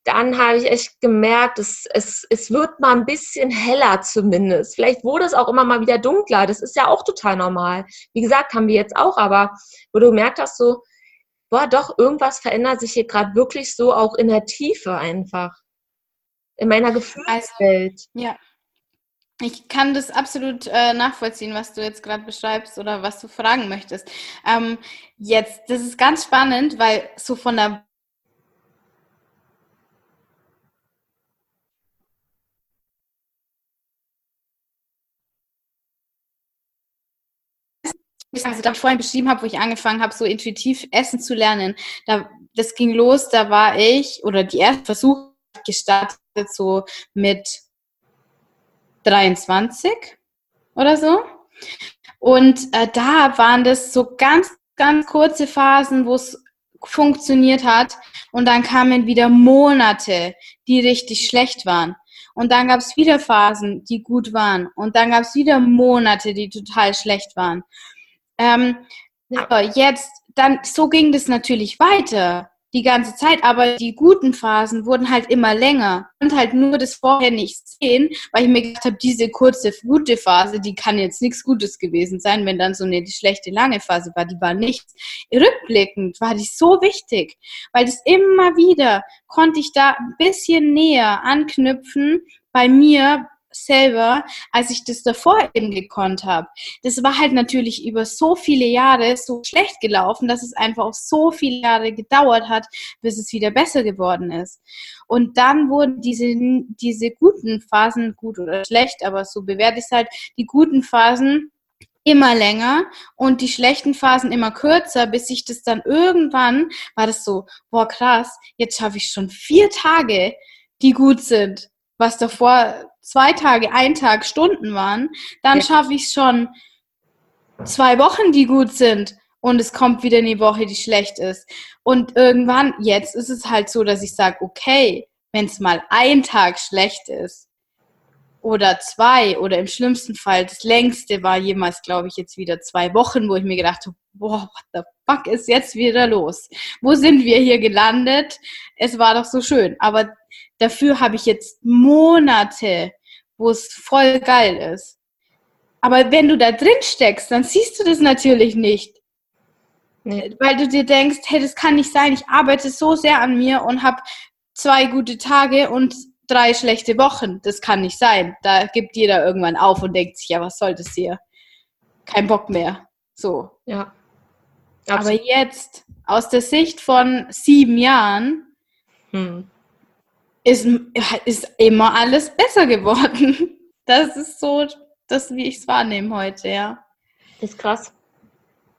dann habe ich echt gemerkt, es, es, es wird mal ein bisschen heller zumindest. Vielleicht wurde es auch immer mal wieder dunkler. Das ist ja auch total normal. Wie gesagt, haben wir jetzt auch, aber wo du gemerkt hast, so, boah, doch, irgendwas verändert sich hier gerade wirklich so auch in der Tiefe einfach in meiner Gefühlswelt. Also, ja. ich kann das absolut äh, nachvollziehen, was du jetzt gerade beschreibst oder was du fragen möchtest. Ähm, jetzt, das ist ganz spannend, weil so von der also da ich vorhin beschrieben habe, wo ich angefangen habe, so intuitiv Essen zu lernen, da, das ging los, da war ich, oder die erste Versuch gestartet so mit 23 oder so. Und äh, da waren das so ganz, ganz kurze Phasen, wo es funktioniert hat. Und dann kamen wieder Monate, die richtig schlecht waren. Und dann gab es wieder Phasen, die gut waren. Und dann gab es wieder Monate, die total schlecht waren. Ähm, ja. Aber jetzt, dann, so ging das natürlich weiter die ganze Zeit, aber die guten Phasen wurden halt immer länger und halt nur das vorher nicht sehen, weil ich mir gedacht habe, diese kurze gute Phase, die kann jetzt nichts Gutes gewesen sein, wenn dann so eine schlechte lange Phase war, die war nichts. Rückblickend war die so wichtig, weil das immer wieder konnte ich da ein bisschen näher anknüpfen bei mir, selber, als ich das davor eben gekonnt habe. Das war halt natürlich über so viele Jahre so schlecht gelaufen, dass es einfach auch so viele Jahre gedauert hat, bis es wieder besser geworden ist. Und dann wurden diese, diese guten Phasen, gut oder schlecht, aber so bewerte ich es halt, die guten Phasen immer länger und die schlechten Phasen immer kürzer, bis ich das dann irgendwann war das so, boah krass, jetzt schaffe ich schon vier Tage, die gut sind, was davor zwei Tage, ein Tag, Stunden waren, dann ja. schaffe ich es schon zwei Wochen, die gut sind und es kommt wieder eine Woche, die schlecht ist. Und irgendwann, jetzt ist es halt so, dass ich sage, okay, wenn es mal ein Tag schlecht ist oder zwei oder im schlimmsten Fall, das längste war jemals, glaube ich, jetzt wieder zwei Wochen, wo ich mir gedacht habe, boah, what the fuck ist jetzt wieder los? Wo sind wir hier gelandet? Es war doch so schön. Aber Dafür habe ich jetzt Monate, wo es voll geil ist. Aber wenn du da drin steckst, dann siehst du das natürlich nicht. Nee. Weil du dir denkst, hey, das kann nicht sein, ich arbeite so sehr an mir und habe zwei gute Tage und drei schlechte Wochen. Das kann nicht sein. Da gibt jeder irgendwann auf und denkt sich, ja, was soll das hier? Kein Bock mehr. So. Ja. Absolut. Aber jetzt, aus der Sicht von sieben Jahren, hm ist, ist immer alles besser geworden. Das ist so, das, wie ich es wahrnehme heute, ja. Das ist krass.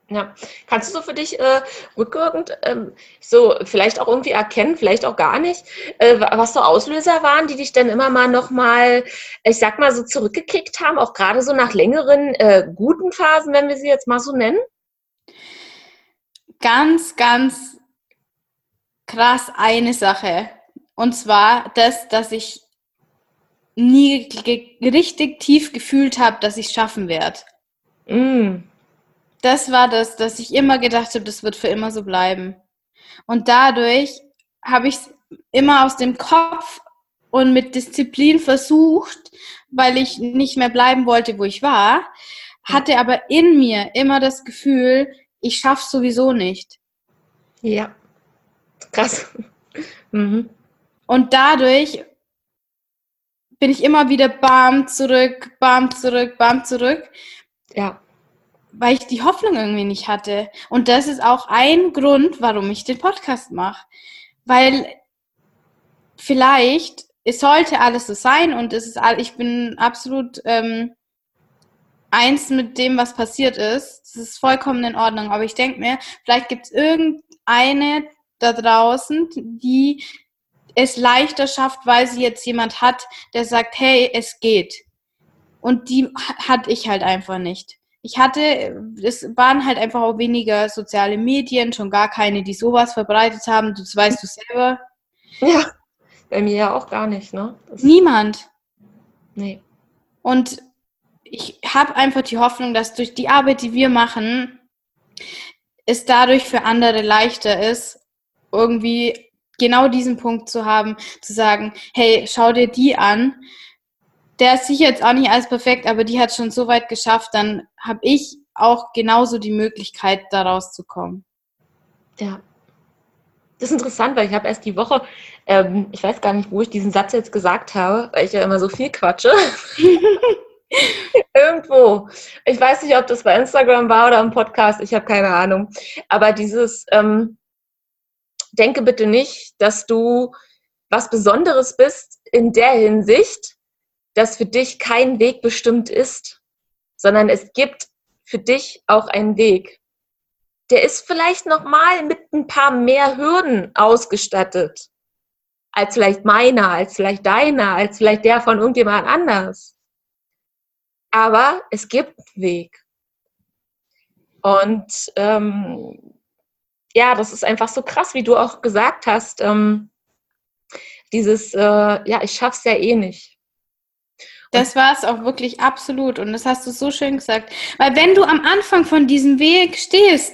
Ja. Kannst du so für dich äh, rückwirkend ähm, so vielleicht auch irgendwie erkennen, vielleicht auch gar nicht, äh, was so Auslöser waren, die dich dann immer mal nochmal, ich sag mal, so zurückgekickt haben, auch gerade so nach längeren äh, guten Phasen, wenn wir sie jetzt mal so nennen? Ganz, ganz krass eine Sache. Und zwar das, dass ich nie richtig tief gefühlt habe, dass ich es schaffen werde. Mm. Das war das, dass ich immer gedacht habe, das wird für immer so bleiben. Und dadurch habe ich es immer aus dem Kopf und mit Disziplin versucht, weil ich nicht mehr bleiben wollte, wo ich war, hatte aber in mir immer das Gefühl, ich schaff's sowieso nicht. Ja, krass. mhm. Und dadurch bin ich immer wieder bam zurück, bam zurück, bam zurück. Ja. Weil ich die Hoffnung irgendwie nicht hatte. Und das ist auch ein Grund, warum ich den Podcast mache. Weil vielleicht, es sollte alles so sein und es ist all, ich bin absolut ähm, eins mit dem, was passiert ist. Das ist vollkommen in Ordnung. Aber ich denke mir, vielleicht gibt es irgendeine da draußen, die es leichter schafft, weil sie jetzt jemand hat, der sagt, hey, es geht. Und die hatte ich halt einfach nicht. Ich hatte, es waren halt einfach auch weniger soziale Medien, schon gar keine, die sowas verbreitet haben. Das weißt du selber. Ja, bei mir ja auch gar nicht, ne? Das Niemand. Nee. Und ich habe einfach die Hoffnung, dass durch die Arbeit, die wir machen, es dadurch für andere leichter ist, irgendwie genau diesen Punkt zu haben, zu sagen, hey, schau dir die an. Der ist sicher jetzt auch nicht alles perfekt, aber die hat schon so weit geschafft, dann habe ich auch genauso die Möglichkeit, da rauszukommen. Ja. das ist interessant, weil ich habe erst die Woche, ähm, ich weiß gar nicht, wo ich diesen Satz jetzt gesagt habe, weil ich ja immer so viel quatsche. Irgendwo. Ich weiß nicht, ob das bei Instagram war oder im Podcast, ich habe keine Ahnung. Aber dieses, ähm, denke bitte nicht, dass du was Besonderes bist in der Hinsicht, dass für dich kein Weg bestimmt ist, sondern es gibt für dich auch einen Weg. Der ist vielleicht noch mal mit ein paar mehr Hürden ausgestattet als vielleicht meiner, als vielleicht deiner, als vielleicht der von irgendjemand anders. Aber es gibt einen Weg. Und ähm, ja, das ist einfach so krass, wie du auch gesagt hast. Ähm, dieses, äh, ja, ich schaff's ja eh nicht. Das war es auch wirklich absolut. Und das hast du so schön gesagt. Weil wenn du am Anfang von diesem Weg stehst,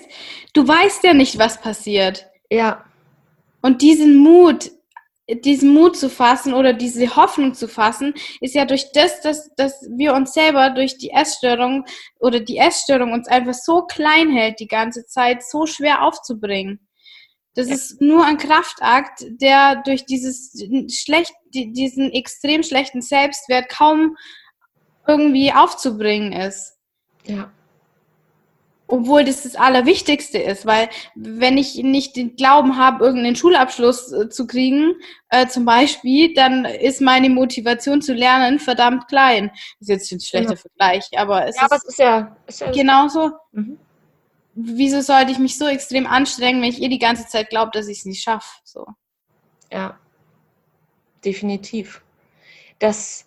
du weißt ja nicht, was passiert. Ja. Und diesen Mut, diesen Mut zu fassen oder diese Hoffnung zu fassen, ist ja durch das, dass, dass wir uns selber durch die Essstörung oder die Essstörung uns einfach so klein hält die ganze Zeit, so schwer aufzubringen. Das ist nur ein Kraftakt, der durch dieses schlecht, diesen extrem schlechten Selbstwert kaum irgendwie aufzubringen ist. Ja. Obwohl das das Allerwichtigste ist, weil wenn ich nicht den Glauben habe, irgendeinen Schulabschluss äh, zu kriegen, äh, zum Beispiel, dann ist meine Motivation zu lernen verdammt klein. Das ist jetzt ein schlechter genau. Vergleich, aber es ja, ist, aber es ist ja, ist ja genauso. Mhm wieso sollte ich mich so extrem anstrengen, wenn ich ihr die ganze Zeit glaube, dass ich es nicht schaffe? So. Ja, definitiv. Das,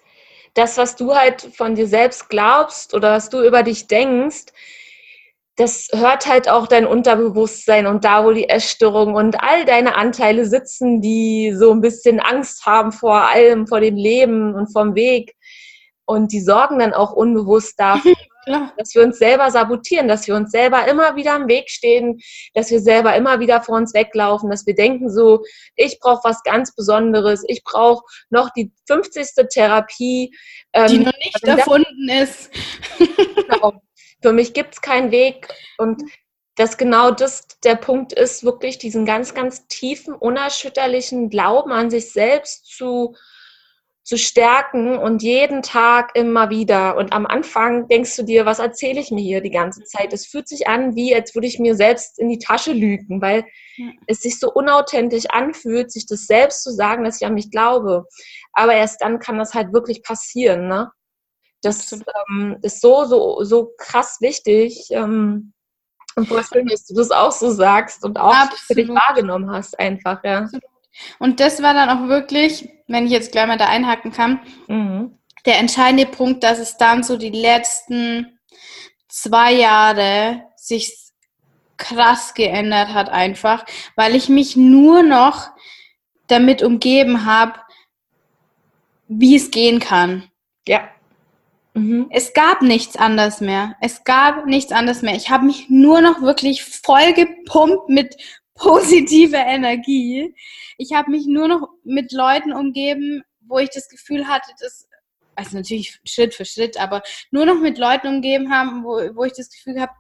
das, was du halt von dir selbst glaubst oder was du über dich denkst, das hört halt auch dein Unterbewusstsein und da, wo die Essstörung und all deine Anteile sitzen, die so ein bisschen Angst haben vor allem, vor dem Leben und vom Weg. Und die sorgen dann auch unbewusst dafür, Klar. Dass wir uns selber sabotieren, dass wir uns selber immer wieder im Weg stehen, dass wir selber immer wieder vor uns weglaufen, dass wir denken so, ich brauche was ganz Besonderes, ich brauche noch die 50. Therapie. Ähm, die noch nicht erfunden ist. genau. Für mich gibt es keinen Weg und dass genau das der Punkt ist, wirklich diesen ganz, ganz tiefen, unerschütterlichen Glauben an sich selbst zu zu stärken und jeden Tag immer wieder. Und am Anfang denkst du dir, was erzähle ich mir hier die ganze Zeit? Es fühlt sich an, wie als würde ich mir selbst in die Tasche lügen, weil ja. es sich so unauthentisch anfühlt, sich das selbst zu sagen, dass ich an mich glaube. Aber erst dann kann das halt wirklich passieren. Ne? Das ähm, ist so, so, so krass wichtig. Ähm, und voll schön, dass du das auch so sagst und auch Absolut. für dich wahrgenommen hast, einfach, ja. Absolut. Und das war dann auch wirklich, wenn ich jetzt gleich mal da einhaken kann, mhm. der entscheidende Punkt, dass es dann so die letzten zwei Jahre sich krass geändert hat einfach, weil ich mich nur noch damit umgeben habe, wie es gehen kann. Ja. Mhm. Es gab nichts anderes mehr. Es gab nichts anderes mehr. Ich habe mich nur noch wirklich voll gepumpt mit positive Energie. Ich habe mich nur noch mit Leuten umgeben, wo ich das Gefühl hatte, dass, also natürlich Schritt für Schritt, aber nur noch mit Leuten umgeben haben, wo, wo ich das Gefühl habe,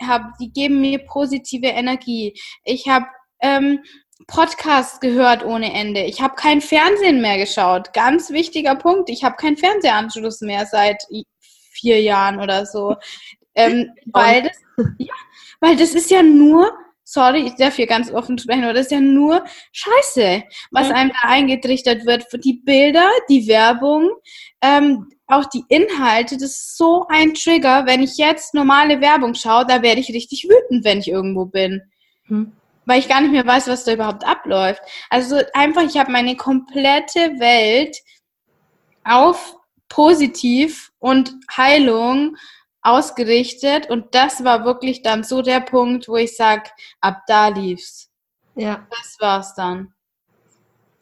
hab, die geben mir positive Energie. Ich habe ähm, Podcasts gehört ohne Ende. Ich habe kein Fernsehen mehr geschaut. Ganz wichtiger Punkt. Ich habe keinen Fernsehanschluss mehr seit vier Jahren oder so. Ähm, weil, das, ja, weil das ist ja nur sorry, ich darf hier ganz offen sprechen, aber das ist ja nur Scheiße, was einem da eingetrichtert wird. Die Bilder, die Werbung, ähm, auch die Inhalte, das ist so ein Trigger. Wenn ich jetzt normale Werbung schaue, da werde ich richtig wütend, wenn ich irgendwo bin. Hm. Weil ich gar nicht mehr weiß, was da überhaupt abläuft. Also einfach, ich habe meine komplette Welt auf positiv und Heilung ausgerichtet und das war wirklich dann so der Punkt, wo ich sage, ab da lief's. Ja. Das war's dann.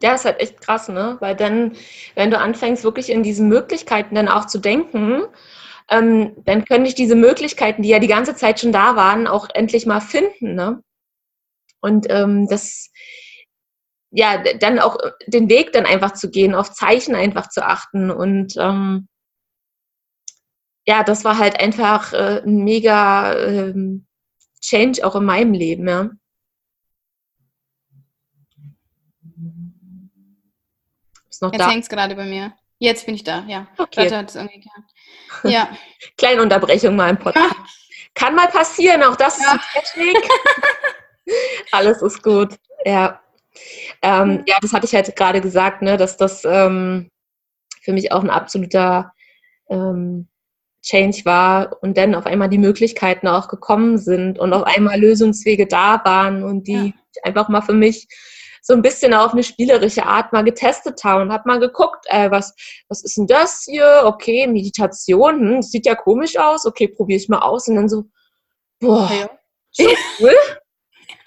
Ja, ist halt echt krass, ne? Weil dann, wenn du anfängst, wirklich in diesen Möglichkeiten dann auch zu denken, ähm, dann können dich diese Möglichkeiten, die ja die ganze Zeit schon da waren, auch endlich mal finden, ne? Und ähm, das, ja, dann auch den Weg dann einfach zu gehen, auf Zeichen einfach zu achten und ähm, ja, das war halt einfach äh, ein mega äh, Change auch in meinem Leben, ja. Ist noch Jetzt hängt es gerade bei mir. Jetzt bin ich da, ja. Okay. Warte, ja. Kleine Unterbrechung mal im Podcast. Ja. Kann mal passieren, auch das ja. ist Technik. Alles ist gut, ja. Ähm, mhm. ja, das hatte ich halt gerade gesagt, ne, dass das ähm, für mich auch ein absoluter ähm, Change war und dann auf einmal die Möglichkeiten auch gekommen sind und auf einmal Lösungswege da waren und die ja. einfach mal für mich so ein bisschen auf eine spielerische Art mal getestet habe und habe mal geguckt, äh, was, was ist denn das hier? Okay, Meditation, hm, sieht ja komisch aus, okay, probiere ich mal aus und dann so, boah, ja. cool.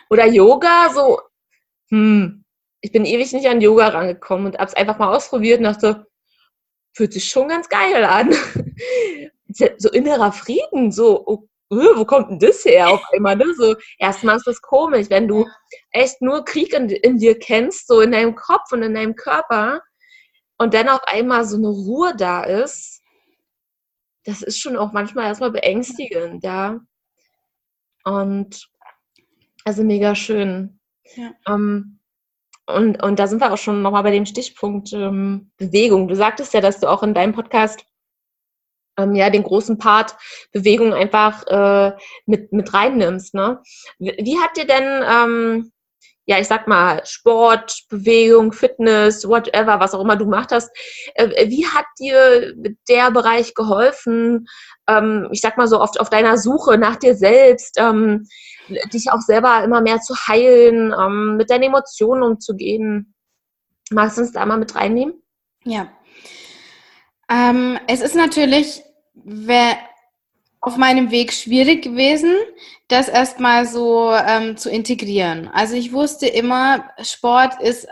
Oder Yoga, so, hm, ich bin ewig nicht an Yoga rangekommen und habe es einfach mal ausprobiert und dachte, fühlt sich schon ganz geil an. So innerer Frieden, so, oh, wo kommt denn das her auf einmal? Ne? So, erstmal ist das komisch, wenn du echt nur Krieg in, in, dir kennst, so in deinem Kopf und in deinem Körper und dann auf einmal so eine Ruhe da ist. Das ist schon auch manchmal erstmal beängstigend, ja. Und also mega schön. Ja. Um, ähm, und, und da sind wir auch schon nochmal bei dem Stichpunkt ähm, Bewegung. Du sagtest ja, dass du auch in deinem Podcast ähm, ja den großen Part Bewegung einfach äh, mit, mit reinnimmst. Ne? Wie hat dir denn, ähm, ja, ich sag mal, Sport, Bewegung, Fitness, whatever, was auch immer du gemacht hast, äh, wie hat dir der Bereich geholfen, ähm, ich sag mal so, auf, auf deiner Suche nach dir selbst, ähm, dich auch selber immer mehr zu heilen, ähm, mit deinen Emotionen umzugehen? Magst du uns da mal mit reinnehmen? Ja. Ähm, es ist natürlich wäre auf meinem Weg schwierig gewesen, das erstmal so ähm, zu integrieren. Also ich wusste immer, Sport ist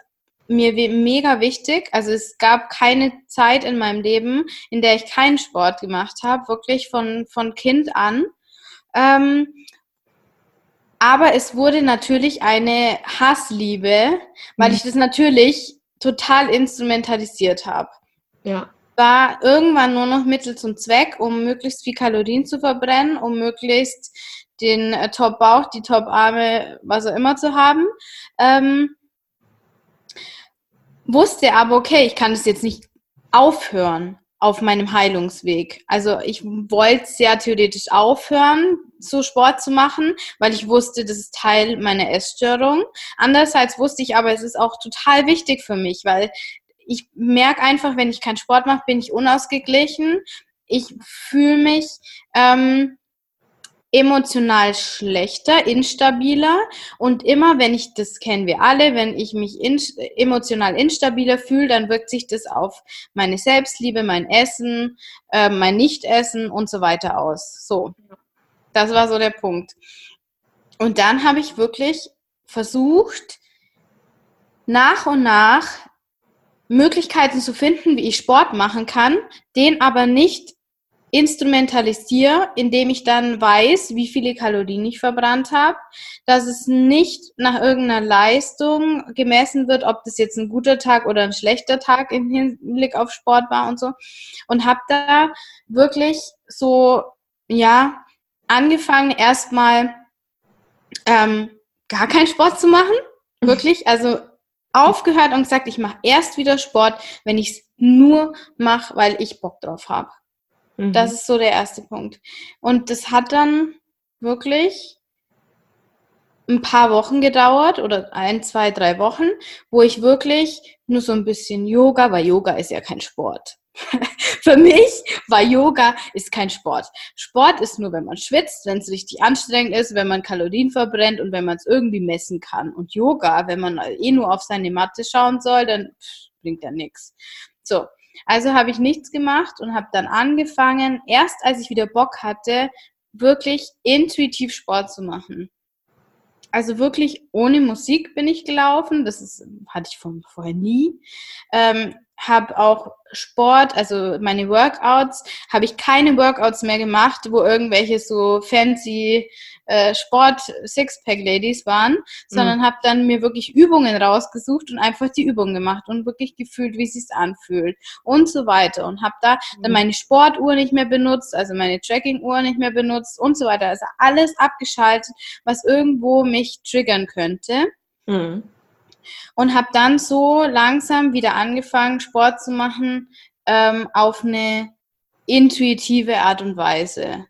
mir mega wichtig. Also es gab keine Zeit in meinem Leben, in der ich keinen Sport gemacht habe, wirklich von, von Kind an. Ähm, aber es wurde natürlich eine Hassliebe, weil mhm. ich das natürlich total instrumentalisiert habe. Ja war irgendwann nur noch Mittel zum Zweck, um möglichst viel Kalorien zu verbrennen, um möglichst den äh, Top-Bauch, die Top-Arme, was auch immer zu haben. Ähm, wusste aber, okay, ich kann das jetzt nicht aufhören auf meinem Heilungsweg. Also ich wollte sehr theoretisch aufhören, so Sport zu machen, weil ich wusste, das ist Teil meiner Essstörung. Andererseits wusste ich aber, es ist auch total wichtig für mich, weil ich merke einfach, wenn ich keinen Sport mache, bin ich unausgeglichen. Ich fühle mich ähm, emotional schlechter, instabiler und immer, wenn ich, das kennen wir alle, wenn ich mich in, emotional instabiler fühle, dann wirkt sich das auf meine Selbstliebe, mein Essen, äh, mein Nichtessen und so weiter aus. So, das war so der Punkt. Und dann habe ich wirklich versucht, nach und nach Möglichkeiten zu finden, wie ich Sport machen kann, den aber nicht instrumentalisiere, indem ich dann weiß, wie viele Kalorien ich verbrannt habe, dass es nicht nach irgendeiner Leistung gemessen wird, ob das jetzt ein guter Tag oder ein schlechter Tag im Hinblick auf Sport war und so. Und habe da wirklich so, ja, angefangen erstmal ähm, gar keinen Sport zu machen. Wirklich, also aufgehört und gesagt, ich mache erst wieder Sport, wenn ich es nur mache, weil ich Bock drauf habe. Mhm. Das ist so der erste Punkt. Und das hat dann wirklich ein paar Wochen gedauert oder ein, zwei, drei Wochen, wo ich wirklich nur so ein bisschen Yoga, weil Yoga ist ja kein Sport. Für mich war Yoga ist kein Sport. Sport ist nur, wenn man schwitzt, wenn es richtig anstrengend ist, wenn man Kalorien verbrennt und wenn man es irgendwie messen kann. Und Yoga, wenn man eh nur auf seine Matte schauen soll, dann bringt ja nichts. So, also habe ich nichts gemacht und habe dann angefangen, erst als ich wieder Bock hatte, wirklich intuitiv Sport zu machen. Also wirklich ohne Musik bin ich gelaufen. Das ist, hatte ich von, vorher nie. Ähm, habe auch Sport, also meine Workouts, habe ich keine Workouts mehr gemacht, wo irgendwelche so fancy äh, Sport Sixpack Ladies waren, sondern mhm. habe dann mir wirklich Übungen rausgesucht und einfach die Übungen gemacht und wirklich gefühlt, wie es sich anfühlt und so weiter und habe da mhm. dann meine Sportuhr nicht mehr benutzt, also meine Tracking Uhr nicht mehr benutzt und so weiter, also alles abgeschaltet, was irgendwo mich triggern könnte. Mhm und habe dann so langsam wieder angefangen, Sport zu machen ähm, auf eine intuitive Art und Weise.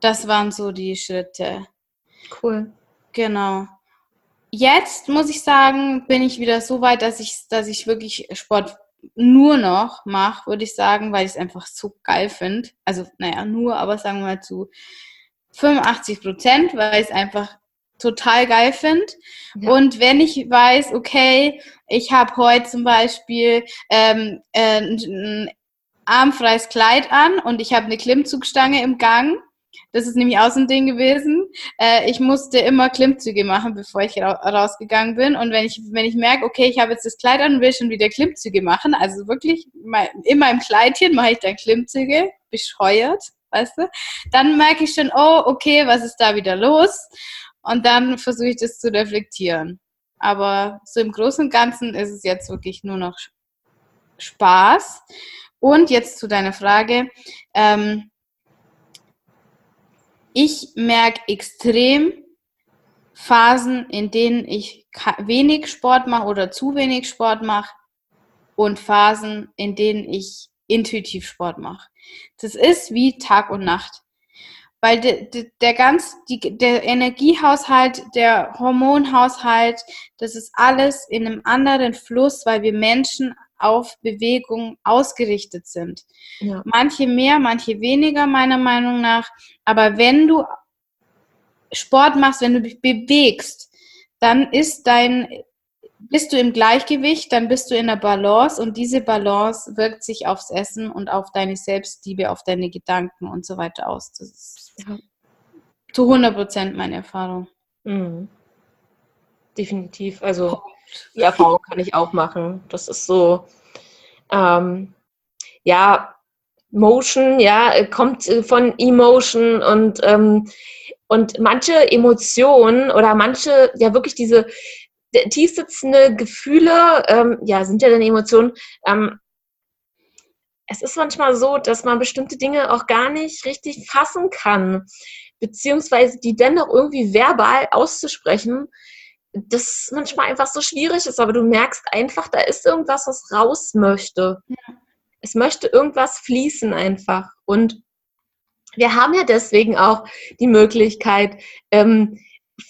Das waren so die Schritte. Cool. Genau. Jetzt muss ich sagen, bin ich wieder so weit, dass ich, dass ich wirklich Sport nur noch mache, würde ich sagen, weil ich es einfach so geil finde. Also, naja, nur, aber sagen wir mal zu 85 Prozent, weil ich es einfach total geil finde. Ja. Und wenn ich weiß, okay, ich habe heute zum Beispiel ähm, äh, ein armfreies Kleid an und ich habe eine Klimmzugstange im Gang, das ist nämlich auch so ein Ding gewesen. Äh, ich musste immer Klimmzüge machen, bevor ich ra rausgegangen bin. Und wenn ich, wenn ich merke, okay, ich habe jetzt das Kleid an und will schon wieder Klimmzüge machen, also wirklich in meinem Kleidchen mache ich dann Klimmzüge, bescheuert, weißt du, dann merke ich schon, oh, okay, was ist da wieder los? Und dann versuche ich das zu reflektieren. Aber so im Großen und Ganzen ist es jetzt wirklich nur noch Spaß. Und jetzt zu deiner Frage. Ähm, ich merke extrem Phasen, in denen ich wenig Sport mache oder zu wenig Sport mache und Phasen, in denen ich intuitiv Sport mache. Das ist wie Tag und Nacht. Weil de, de, der ganz, die, der Energiehaushalt, der Hormonhaushalt, das ist alles in einem anderen Fluss, weil wir Menschen auf Bewegung ausgerichtet sind. Ja. Manche mehr, manche weniger, meiner Meinung nach. Aber wenn du Sport machst, wenn du dich bewegst, dann ist dein, bist du im Gleichgewicht, dann bist du in der Balance und diese Balance wirkt sich aufs Essen und auf deine Selbstliebe, auf deine Gedanken und so weiter aus. Das ist ja. zu 100 Prozent meine Erfahrung. Mhm. Definitiv. Also die Erfahrung kann ich auch machen. Das ist so, ähm, ja, Motion, ja, kommt von Emotion und, ähm, und manche Emotionen oder manche, ja wirklich diese tief sitzende Gefühle, ähm, ja, sind ja dann Emotionen. Ähm, es ist manchmal so, dass man bestimmte Dinge auch gar nicht richtig fassen kann, beziehungsweise die dennoch irgendwie verbal auszusprechen, das manchmal einfach so schwierig ist, aber du merkst einfach, da ist irgendwas, was raus möchte. Ja. Es möchte irgendwas fließen einfach. Und wir haben ja deswegen auch die Möglichkeit, ähm,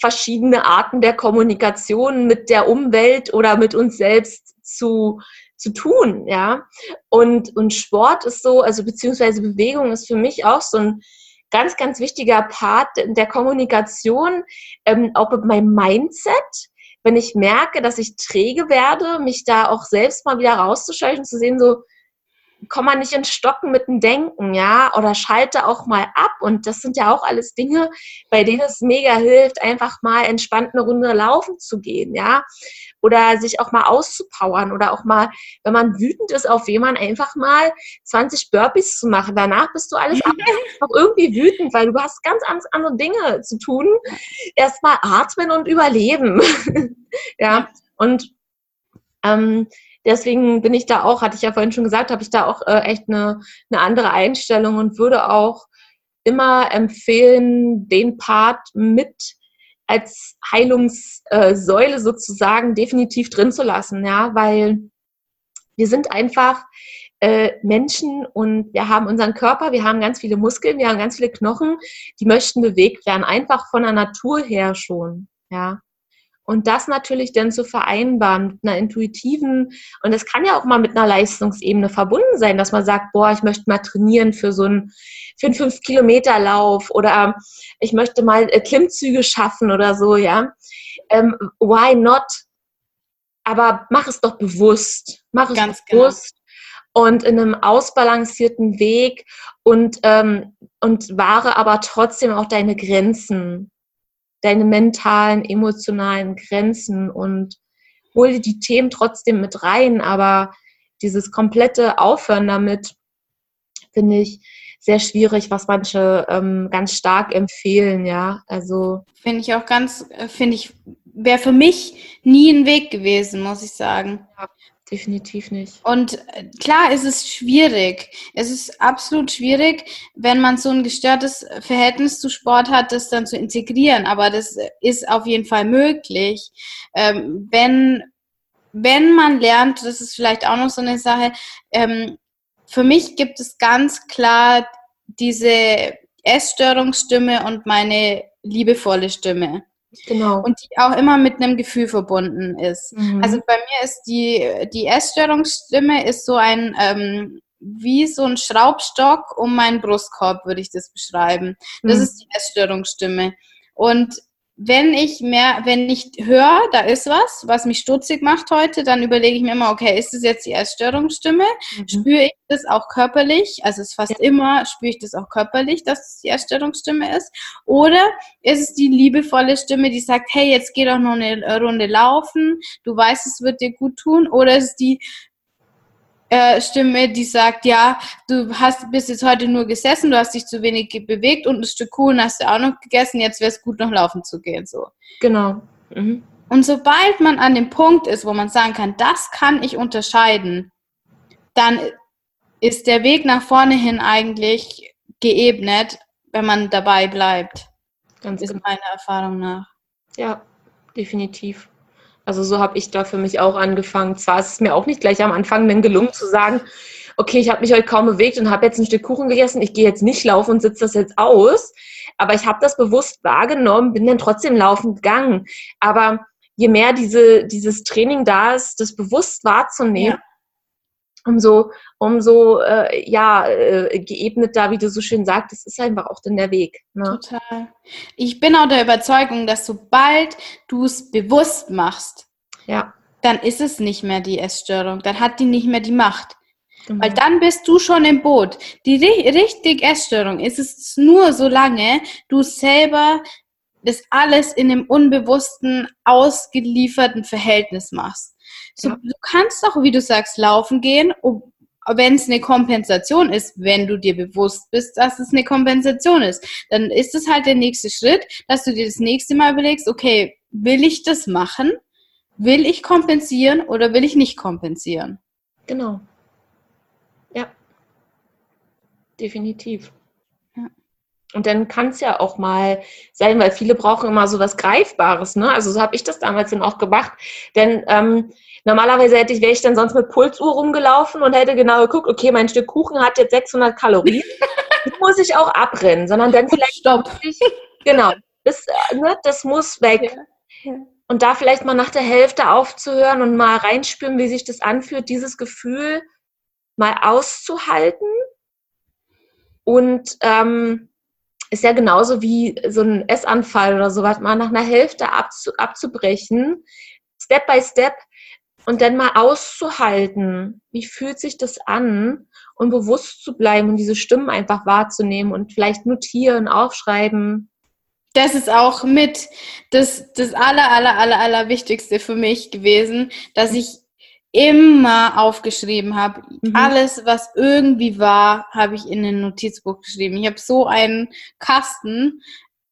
verschiedene Arten der Kommunikation mit der Umwelt oder mit uns selbst zu, zu tun, ja. Und, und Sport ist so, also beziehungsweise Bewegung ist für mich auch so ein ganz, ganz wichtiger Part der Kommunikation, ähm, auch mit meinem Mindset. Wenn ich merke, dass ich träge werde, mich da auch selbst mal wieder rauszuschalten, zu sehen, so, komm mal nicht ins Stocken mit dem Denken, ja, oder schalte auch mal ab. Und das sind ja auch alles Dinge, bei denen es mega hilft, einfach mal entspannt eine Runde laufen zu gehen, ja oder sich auch mal auszupowern oder auch mal, wenn man wütend ist auf jemanden, einfach mal 20 Burpees zu machen. Danach bist du alles noch irgendwie wütend, weil du hast ganz, andere Dinge zu tun. Erstmal atmen und überleben. ja, und ähm, deswegen bin ich da auch, hatte ich ja vorhin schon gesagt, habe ich da auch äh, echt eine, eine andere Einstellung und würde auch immer empfehlen, den Part mit als Heilungssäule sozusagen definitiv drin zu lassen, ja, weil wir sind einfach äh, Menschen und wir haben unseren Körper, wir haben ganz viele Muskeln, wir haben ganz viele Knochen, die möchten bewegt werden, einfach von der Natur her schon, ja. Und das natürlich dann zu vereinbaren mit einer intuitiven, und das kann ja auch mal mit einer Leistungsebene verbunden sein, dass man sagt, boah, ich möchte mal trainieren für so einen, für einen 5-Kilometer-Lauf oder ich möchte mal äh, Klimmzüge schaffen oder so, ja. Ähm, why not? Aber mach es doch bewusst. Mach es Ganz genau. bewusst. Genau. Und in einem ausbalancierten Weg und, ähm, und wahre aber trotzdem auch deine Grenzen deine mentalen, emotionalen Grenzen und hol dir die Themen trotzdem mit rein, aber dieses komplette Aufhören damit finde ich sehr schwierig, was manche ähm, ganz stark empfehlen, ja. Also finde ich auch ganz, äh, finde ich, wäre für mich nie ein Weg gewesen, muss ich sagen. Ja. Definitiv nicht. Und äh, klar ist es schwierig. Es ist absolut schwierig, wenn man so ein gestörtes Verhältnis zu Sport hat, das dann zu integrieren. Aber das ist auf jeden Fall möglich. Ähm, wenn, wenn man lernt, das ist vielleicht auch noch so eine Sache, ähm, für mich gibt es ganz klar diese Essstörungsstimme und meine liebevolle Stimme. Genau. Und die auch immer mit einem Gefühl verbunden ist. Mhm. Also bei mir ist die, die Essstörungsstimme ist so ein, ähm, wie so ein Schraubstock um meinen Brustkorb, würde ich das beschreiben. Das mhm. ist die Essstörungsstimme. Und wenn ich mehr, wenn ich höre, da ist was, was mich stutzig macht heute, dann überlege ich mir immer, okay, ist das jetzt die Essstörungsstimme? Mhm. Spüre ich das auch körperlich? Also es ist fast ja. immer, spüre ich das auch körperlich, dass es die Essstörungsstimme ist? Oder ist es die liebevolle Stimme, die sagt, hey, jetzt geh doch noch eine Runde laufen, du weißt, es wird dir gut tun? Oder ist es die äh, Stimme, die sagt, ja, du hast bist jetzt heute nur gesessen, du hast dich zu wenig bewegt und ein Stück Kuchen hast du auch noch gegessen, jetzt wäre es gut, noch laufen zu gehen. So. Genau. Mhm. Und sobald man an dem Punkt ist, wo man sagen kann, das kann ich unterscheiden, dann ist der Weg nach vorne hin eigentlich geebnet, wenn man dabei bleibt. Ganz ist genau. meiner Erfahrung nach. Ja, definitiv. Also so habe ich da für mich auch angefangen. Zwar ist es mir auch nicht gleich am Anfang dann gelungen zu sagen, okay, ich habe mich heute kaum bewegt und habe jetzt ein Stück Kuchen gegessen, ich gehe jetzt nicht laufen und sitze das jetzt aus. Aber ich habe das bewusst wahrgenommen, bin dann trotzdem laufen gegangen. Aber je mehr diese, dieses Training da ist, das bewusst wahrzunehmen, ja umso, umso äh, ja, äh, geebneter, wie du so schön sagtest, ist einfach auch dann der Weg. Ne? Total. Ich bin auch der Überzeugung, dass sobald du es bewusst machst, ja. dann ist es nicht mehr die Essstörung, dann hat die nicht mehr die Macht. Mhm. Weil dann bist du schon im Boot. Die richtig Essstörung ist es nur, solange du selber das alles in einem unbewussten, ausgelieferten Verhältnis machst. So, ja. Du kannst auch, wie du sagst, laufen gehen, wenn es eine Kompensation ist, wenn du dir bewusst bist, dass es eine Kompensation ist. Dann ist es halt der nächste Schritt, dass du dir das nächste Mal überlegst, okay, will ich das machen? Will ich kompensieren oder will ich nicht kompensieren? Genau. Ja. Definitiv. Und dann kann es ja auch mal sein, weil viele brauchen immer so was Greifbares. Ne? Also so habe ich das damals dann auch gemacht. Denn ähm, normalerweise hätte ich, wäre ich dann sonst mit Pulsuhr rumgelaufen und hätte genau geguckt, okay, mein Stück Kuchen hat jetzt 600 Kalorien. das muss ich auch abrennen, sondern dann vielleicht Stopp. Ich, genau, das, äh, ne, das muss weg. Ja. Ja. Und da vielleicht mal nach der Hälfte aufzuhören und mal reinspüren, wie sich das anfühlt, dieses Gefühl mal auszuhalten und ähm, ist ja genauso wie so ein Essanfall oder sowas, mal nach einer Hälfte abzu, abzubrechen, Step by Step und dann mal auszuhalten, wie fühlt sich das an und bewusst zu bleiben und diese Stimmen einfach wahrzunehmen und vielleicht notieren, aufschreiben. Das ist auch mit das, das aller, aller, aller, aller Wichtigste für mich gewesen, dass ich immer aufgeschrieben habe. Mhm. Alles, was irgendwie war, habe ich in ein Notizbuch geschrieben. Ich habe so einen Kasten,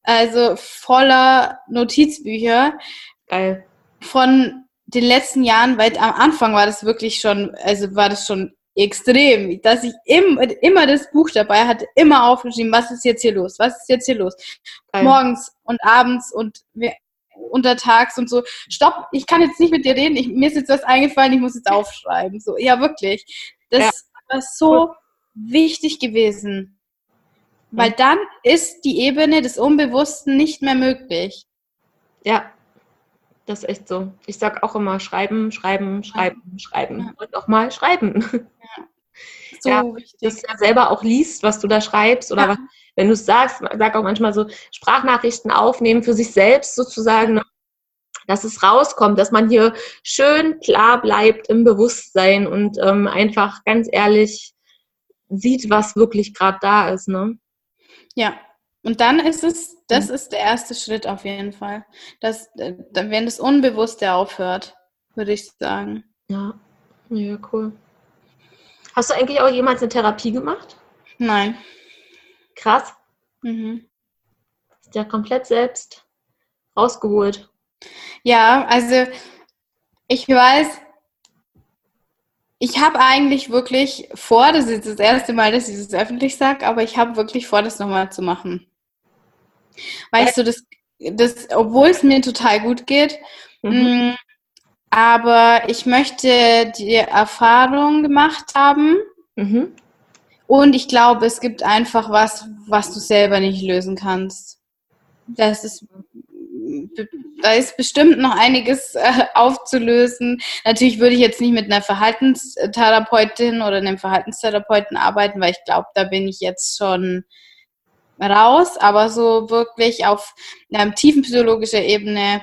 also voller Notizbücher. Geil. Von den letzten Jahren, weil am Anfang war das wirklich schon, also war das schon extrem, dass ich im, immer das Buch dabei hatte, immer aufgeschrieben, was ist jetzt hier los, was ist jetzt hier los. Geil. Morgens und abends und untertags und so, stopp, ich kann jetzt nicht mit dir reden, ich, mir ist jetzt was eingefallen, ich muss jetzt aufschreiben. So, ja, wirklich. Das ja. war so wichtig gewesen. Weil dann ist die Ebene des Unbewussten nicht mehr möglich. Ja, das ist echt so. Ich sag auch immer schreiben, schreiben, schreiben, ja. schreiben und auch mal schreiben. Ja. So ja, wichtig. Dass du ja selber auch liest, was du da schreibst oder was, wenn du es sagst, sag auch manchmal so Sprachnachrichten aufnehmen für sich selbst sozusagen, ne? dass es rauskommt, dass man hier schön klar bleibt im Bewusstsein und ähm, einfach ganz ehrlich sieht, was wirklich gerade da ist. Ne? Ja, und dann ist es, das ist der erste Schritt auf jeden Fall. Dass, äh, wenn das Unbewusste aufhört, würde ich sagen. Ja, ja, cool. Hast du eigentlich auch jemals eine Therapie gemacht? Nein. Krass. Mhm. Ist ja komplett selbst rausgeholt. Ja, also ich weiß, ich habe eigentlich wirklich vor, das ist das erste Mal, dass ich das öffentlich sage, aber ich habe wirklich vor, das nochmal zu machen. Weißt du, das, das, obwohl es mir total gut geht, mhm. Mm, aber ich möchte die Erfahrung gemacht haben. Mhm. Und ich glaube, es gibt einfach was, was du selber nicht lösen kannst. Das ist, da ist bestimmt noch einiges äh, aufzulösen. Natürlich würde ich jetzt nicht mit einer Verhaltenstherapeutin oder einem Verhaltenstherapeuten arbeiten, weil ich glaube, da bin ich jetzt schon raus, aber so wirklich auf einer tiefen psychologischer Ebene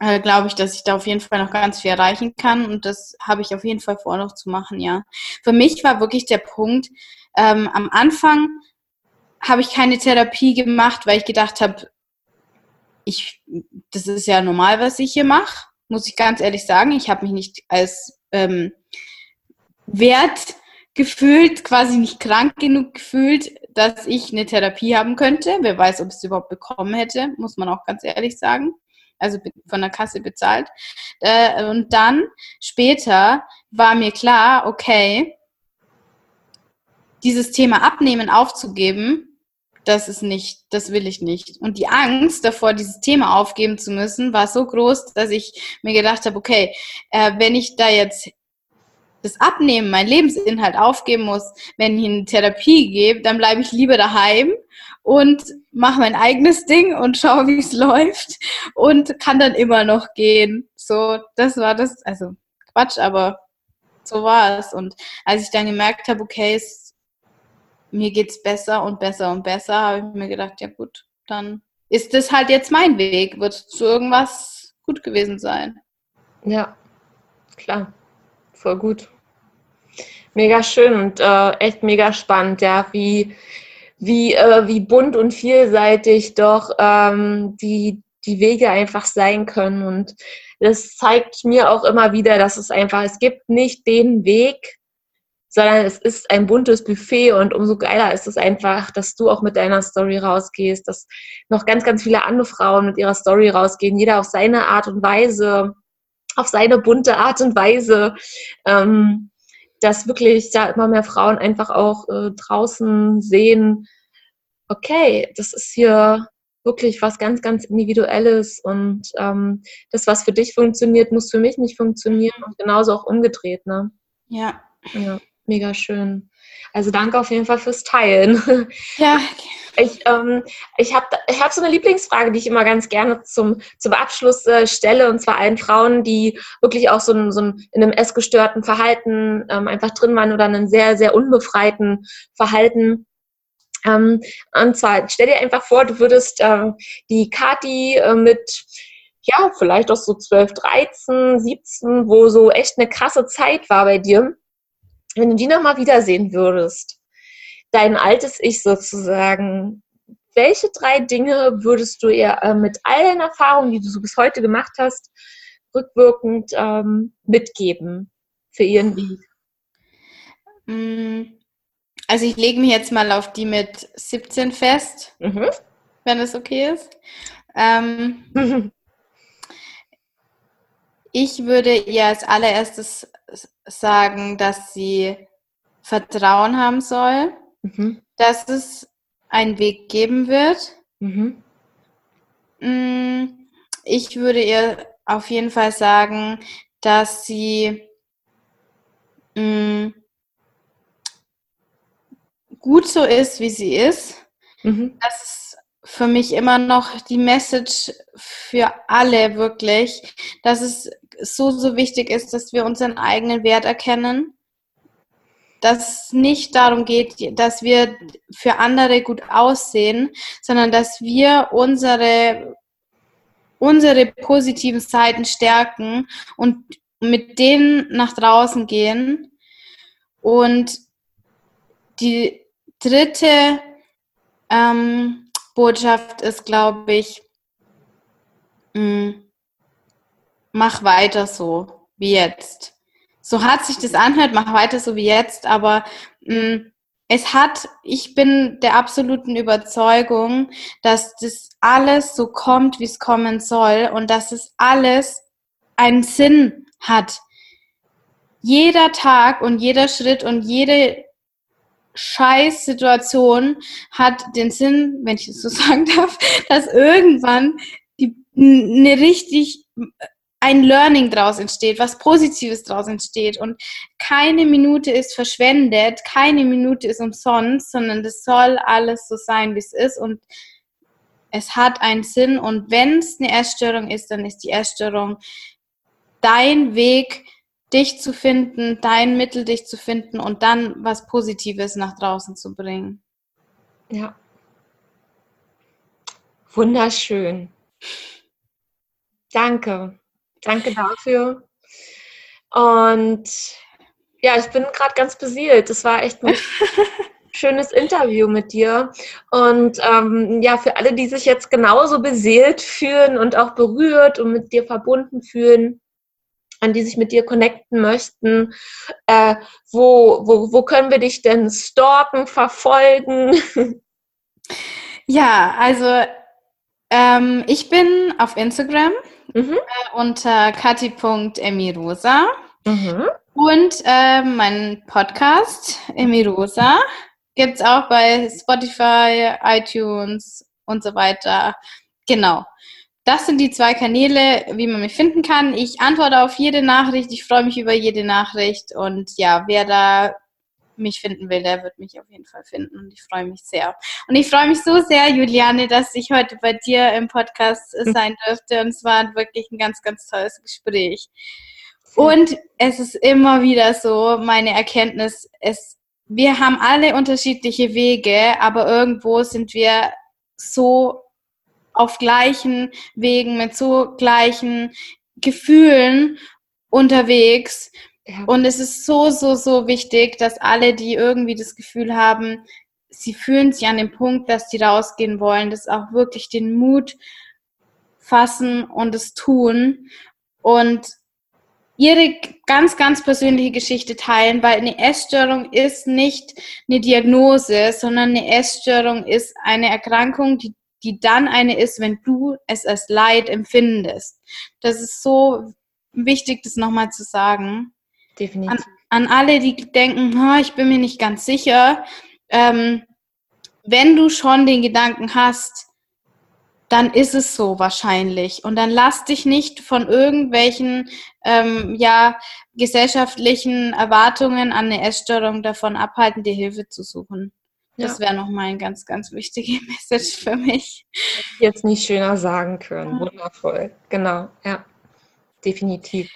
äh, glaube ich, dass ich da auf jeden Fall noch ganz viel erreichen kann und das habe ich auf jeden Fall vor, noch zu machen, ja. Für mich war wirklich der Punkt, ähm, am Anfang habe ich keine Therapie gemacht, weil ich gedacht habe, ich, das ist ja normal, was ich hier mache, muss ich ganz ehrlich sagen. Ich habe mich nicht als ähm, wert gefühlt, quasi nicht krank genug gefühlt, dass ich eine Therapie haben könnte. Wer weiß, ob ich es überhaupt bekommen hätte, muss man auch ganz ehrlich sagen. Also von der Kasse bezahlt. Äh, und dann später war mir klar, okay, dieses Thema Abnehmen aufzugeben, das ist nicht, das will ich nicht. Und die Angst davor, dieses Thema aufgeben zu müssen, war so groß, dass ich mir gedacht habe, okay, äh, wenn ich da jetzt das Abnehmen, mein Lebensinhalt aufgeben muss, wenn ich in Therapie gehe, dann bleibe ich lieber daheim und mache mein eigenes Ding und schaue, wie es läuft und kann dann immer noch gehen. So, das war das, also Quatsch, aber so war es. Und als ich dann gemerkt habe, okay, es, mir geht's besser und besser und besser, habe ich mir gedacht, ja gut, dann ist das halt jetzt mein Weg, wird zu irgendwas gut gewesen sein. Ja, klar, voll gut. Mega schön und äh, echt mega spannend, ja, wie, wie, äh, wie bunt und vielseitig doch ähm, die, die Wege einfach sein können. Und das zeigt mir auch immer wieder, dass es einfach, es gibt nicht den Weg, sondern es ist ein buntes Buffet und umso geiler ist es einfach, dass du auch mit deiner Story rausgehst, dass noch ganz, ganz viele andere Frauen mit ihrer Story rausgehen, jeder auf seine Art und Weise, auf seine bunte Art und Weise. Ähm, dass wirklich ja immer mehr Frauen einfach auch äh, draußen sehen, okay, das ist hier wirklich was ganz, ganz Individuelles und ähm, das, was für dich funktioniert, muss für mich nicht funktionieren und genauso auch umgedreht, ne? Ja. Ja, mega schön. Also danke auf jeden Fall fürs Teilen. Ja. Ich, ähm, ich habe ich hab so eine Lieblingsfrage, die ich immer ganz gerne zum, zum Abschluss äh, stelle, und zwar allen Frauen, die wirklich auch so, ein, so ein, in einem essgestörten Verhalten ähm, einfach drin waren oder einen sehr, sehr unbefreiten Verhalten. Ähm, und zwar, stell dir einfach vor, du würdest äh, die Kati äh, mit ja, vielleicht auch so 12, 13, 17, wo so echt eine krasse Zeit war bei dir, wenn du die nochmal wiedersehen würdest, dein altes Ich sozusagen, welche drei Dinge würdest du ihr äh, mit all den Erfahrungen, die du so bis heute gemacht hast, rückwirkend ähm, mitgeben für ihren Weg? Mm, also ich lege mich jetzt mal auf die mit 17 fest, mhm. wenn es okay ist. Ähm, mhm. Ich würde ihr als allererstes sagen, dass sie Vertrauen haben soll, mhm. dass es einen Weg geben wird. Mhm. Mm, ich würde ihr auf jeden Fall sagen, dass sie mh, mm, gut so ist, wie sie ist. Mhm. Das ist für mich immer noch die Message für alle wirklich, dass es so, so wichtig ist, dass wir unseren eigenen Wert erkennen. Dass es nicht darum geht, dass wir für andere gut aussehen, sondern dass wir unsere, unsere positiven Seiten stärken und mit denen nach draußen gehen. Und die dritte ähm, Botschaft ist, glaube ich, mh, mm, mach weiter so wie jetzt. So hart sich das anhört, mach weiter so wie jetzt, aber mh, mm, es hat, ich bin der absoluten Überzeugung, dass das alles so kommt, wie es kommen soll und dass es alles einen Sinn hat. Jeder Tag und jeder Schritt und jede Scheißsituation hat den Sinn, wenn ich das so sagen darf, dass irgendwann die, eine richtig ein Learning draus entsteht, was Positives draus entsteht. Und keine Minute ist verschwendet, keine Minute ist umsonst, sondern das soll alles so sein, wie es ist. Und es hat einen Sinn. Und wenn es eine Essstörung ist, dann ist die Essstörung dein Weg, dich zu finden, dein Mittel, dich zu finden und dann was Positives nach draußen zu bringen. Ja. Wunderschön. Danke. Danke dafür. Und ja, ich bin gerade ganz beseelt. Das war echt ein schönes Interview mit dir. Und ähm, ja, für alle, die sich jetzt genauso beseelt fühlen und auch berührt und mit dir verbunden fühlen, an die sich mit dir connecten möchten, äh, wo, wo, wo können wir dich denn stalken, verfolgen? Ja, also ähm, ich bin auf Instagram mhm. äh, unter kati.emirosa. Mhm. Und äh, mein Podcast, Emirosa, gibt es auch bei Spotify, iTunes und so weiter. Genau. Das sind die zwei Kanäle, wie man mich finden kann. Ich antworte auf jede Nachricht. Ich freue mich über jede Nachricht. Und ja, wer da mich finden will, der wird mich auf jeden Fall finden und ich freue mich sehr. Und ich freue mich so sehr, Juliane, dass ich heute bei dir im Podcast hm. sein durfte und es war wirklich ein ganz, ganz tolles Gespräch. Und es ist immer wieder so, meine Erkenntnis, es, wir haben alle unterschiedliche Wege, aber irgendwo sind wir so auf gleichen Wegen, mit so gleichen Gefühlen unterwegs Und es ist so, so, so wichtig, dass alle, die irgendwie das Gefühl haben, sie fühlen sich an dem Punkt, dass sie rausgehen wollen, das auch wirklich den Mut fassen und es tun und ihre ganz, ganz persönliche Geschichte teilen, weil eine Essstörung ist nicht eine Diagnose, sondern eine Essstörung ist eine Erkrankung, die, die dann eine ist, wenn du es als Leid empfindest. Das ist so wichtig, das nochmal zu sagen. Definitiv. An, an alle, die denken, ich bin mir nicht ganz sicher, ähm, wenn du schon den Gedanken hast, dann ist es so wahrscheinlich. Und dann lass dich nicht von irgendwelchen ähm, ja, gesellschaftlichen Erwartungen an eine Essstörung davon abhalten, dir Hilfe zu suchen. Das ja. wäre nochmal ein ganz, ganz wichtige Message für mich. Jetzt nicht schöner sagen können. Wundervoll. Genau, ja definitiv.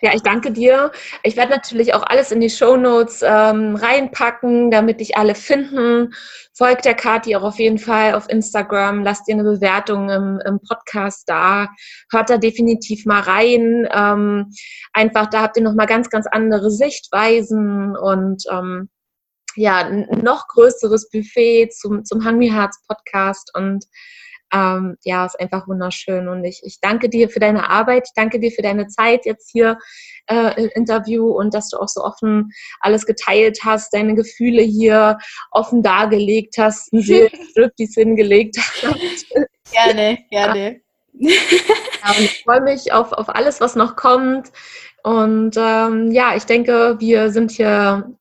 Ja, ich danke dir. Ich werde natürlich auch alles in die Show Notes ähm, reinpacken, damit dich alle finden. Folgt der Kati auch auf jeden Fall auf Instagram. Lasst ihr eine Bewertung im, im Podcast da. Hört da definitiv mal rein. Ähm, einfach, da habt ihr nochmal ganz, ganz andere Sichtweisen und ähm, ja, ein noch größeres Buffet zum, zum Hungry Hearts Podcast und ähm, ja, ist einfach wunderschön. Und ich, ich danke dir für deine Arbeit, ich danke dir für deine Zeit jetzt hier äh, im Interview und dass du auch so offen alles geteilt hast, deine Gefühle hier offen dargelegt hast, ein Seelenstück, hingelegt hast. Gerne, gerne. Ja, und ich freue mich auf, auf alles, was noch kommt. Und ähm, ja, ich denke, wir sind hier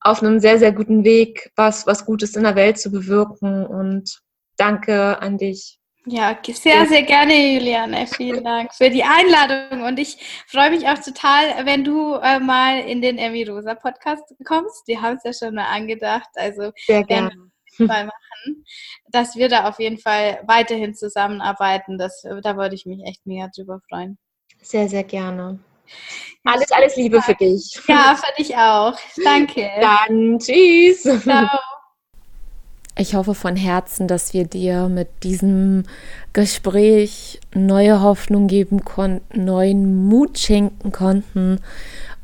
auf einem sehr, sehr guten Weg, was, was Gutes in der Welt zu bewirken. Und Danke an dich. Ja, sehr, sehr gerne, Juliane. Vielen Dank für die Einladung. Und ich freue mich auch total, wenn du äh, mal in den Emmy Rosa Podcast kommst. Die haben es ja schon mal angedacht. Also sehr gerne. Mal machen, dass wir da auf jeden Fall weiterhin zusammenarbeiten. Das, da würde ich mich echt mega drüber freuen. Sehr, sehr gerne. Alles, alles Liebe für dich. Ja, für dich auch. Danke. Dann tschüss. Ciao. Ich hoffe von Herzen, dass wir dir mit diesem Gespräch neue Hoffnung geben konnten, neuen Mut schenken konnten.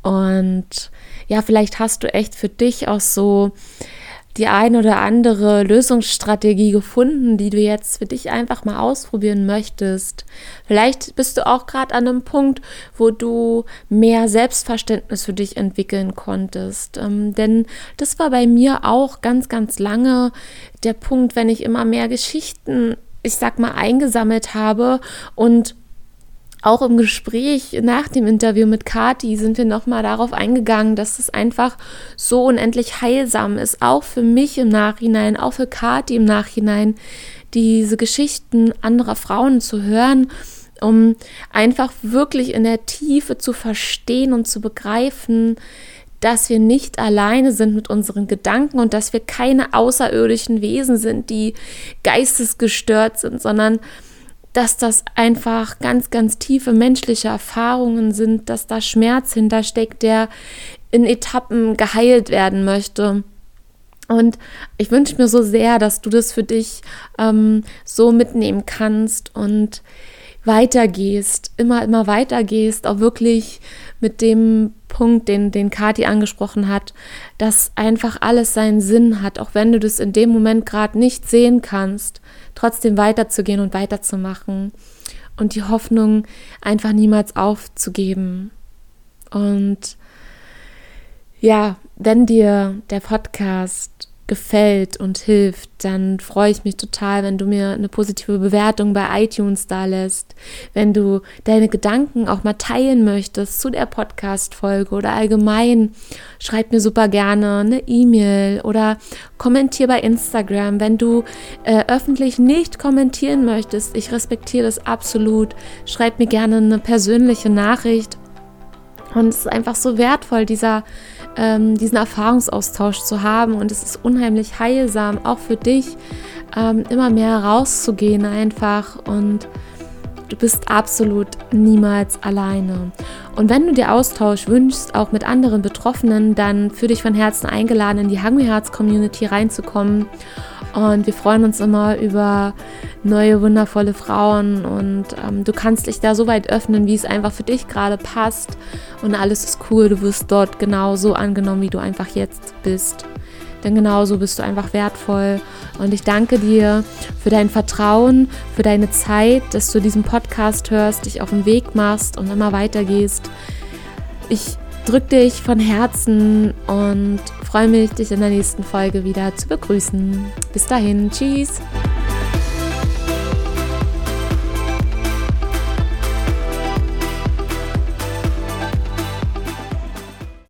Und ja, vielleicht hast du echt für dich auch so die ein oder andere Lösungsstrategie gefunden, die du jetzt für dich einfach mal ausprobieren möchtest. Vielleicht bist du auch gerade an einem Punkt, wo du mehr Selbstverständnis für dich entwickeln konntest. Ähm, denn das war bei mir auch ganz, ganz lange der Punkt, wenn ich immer mehr Geschichten, ich sag mal, eingesammelt habe und auch im Gespräch nach dem Interview mit Kati sind wir nochmal darauf eingegangen, dass es einfach so unendlich heilsam ist, auch für mich im Nachhinein, auch für Kati im Nachhinein, diese Geschichten anderer Frauen zu hören, um einfach wirklich in der Tiefe zu verstehen und zu begreifen, dass wir nicht alleine sind mit unseren Gedanken und dass wir keine außerirdischen Wesen sind, die geistesgestört sind, sondern dass das einfach ganz, ganz tiefe menschliche Erfahrungen sind, dass da Schmerz hintersteckt, der in Etappen geheilt werden möchte. Und ich wünsche mir so sehr, dass du das für dich ähm, so mitnehmen kannst und weitergehst, immer, immer weitergehst, auch wirklich mit dem Punkt, den, den Kati angesprochen hat, dass einfach alles seinen Sinn hat, auch wenn du das in dem Moment gerade nicht sehen kannst, trotzdem weiterzugehen und weiterzumachen und die Hoffnung einfach niemals aufzugeben. Und ja, wenn dir der Podcast gefällt und hilft, dann freue ich mich total, wenn du mir eine positive Bewertung bei iTunes da lässt, wenn du deine Gedanken auch mal teilen möchtest zu der Podcast-Folge oder allgemein, schreib mir super gerne eine E-Mail oder kommentier bei Instagram. Wenn du äh, öffentlich nicht kommentieren möchtest, ich respektiere das absolut, schreib mir gerne eine persönliche Nachricht. Und es ist einfach so wertvoll, dieser ähm, diesen Erfahrungsaustausch zu haben. Und es ist unheimlich heilsam, auch für dich, ähm, immer mehr rauszugehen einfach. Und du bist absolut niemals alleine. Und wenn du dir Austausch wünschst, auch mit anderen Betroffenen, dann für dich von Herzen eingeladen, in die Hungry Hearts Community reinzukommen und wir freuen uns immer über neue, wundervolle Frauen. Und ähm, du kannst dich da so weit öffnen, wie es einfach für dich gerade passt. Und alles ist cool. Du wirst dort genauso angenommen, wie du einfach jetzt bist. Denn genauso bist du einfach wertvoll. Und ich danke dir für dein Vertrauen, für deine Zeit, dass du diesen Podcast hörst, dich auf den Weg machst und immer weitergehst. Ich drück dich von Herzen und freue mich, dich in der nächsten Folge wieder zu begrüßen. Bis dahin, tschüss.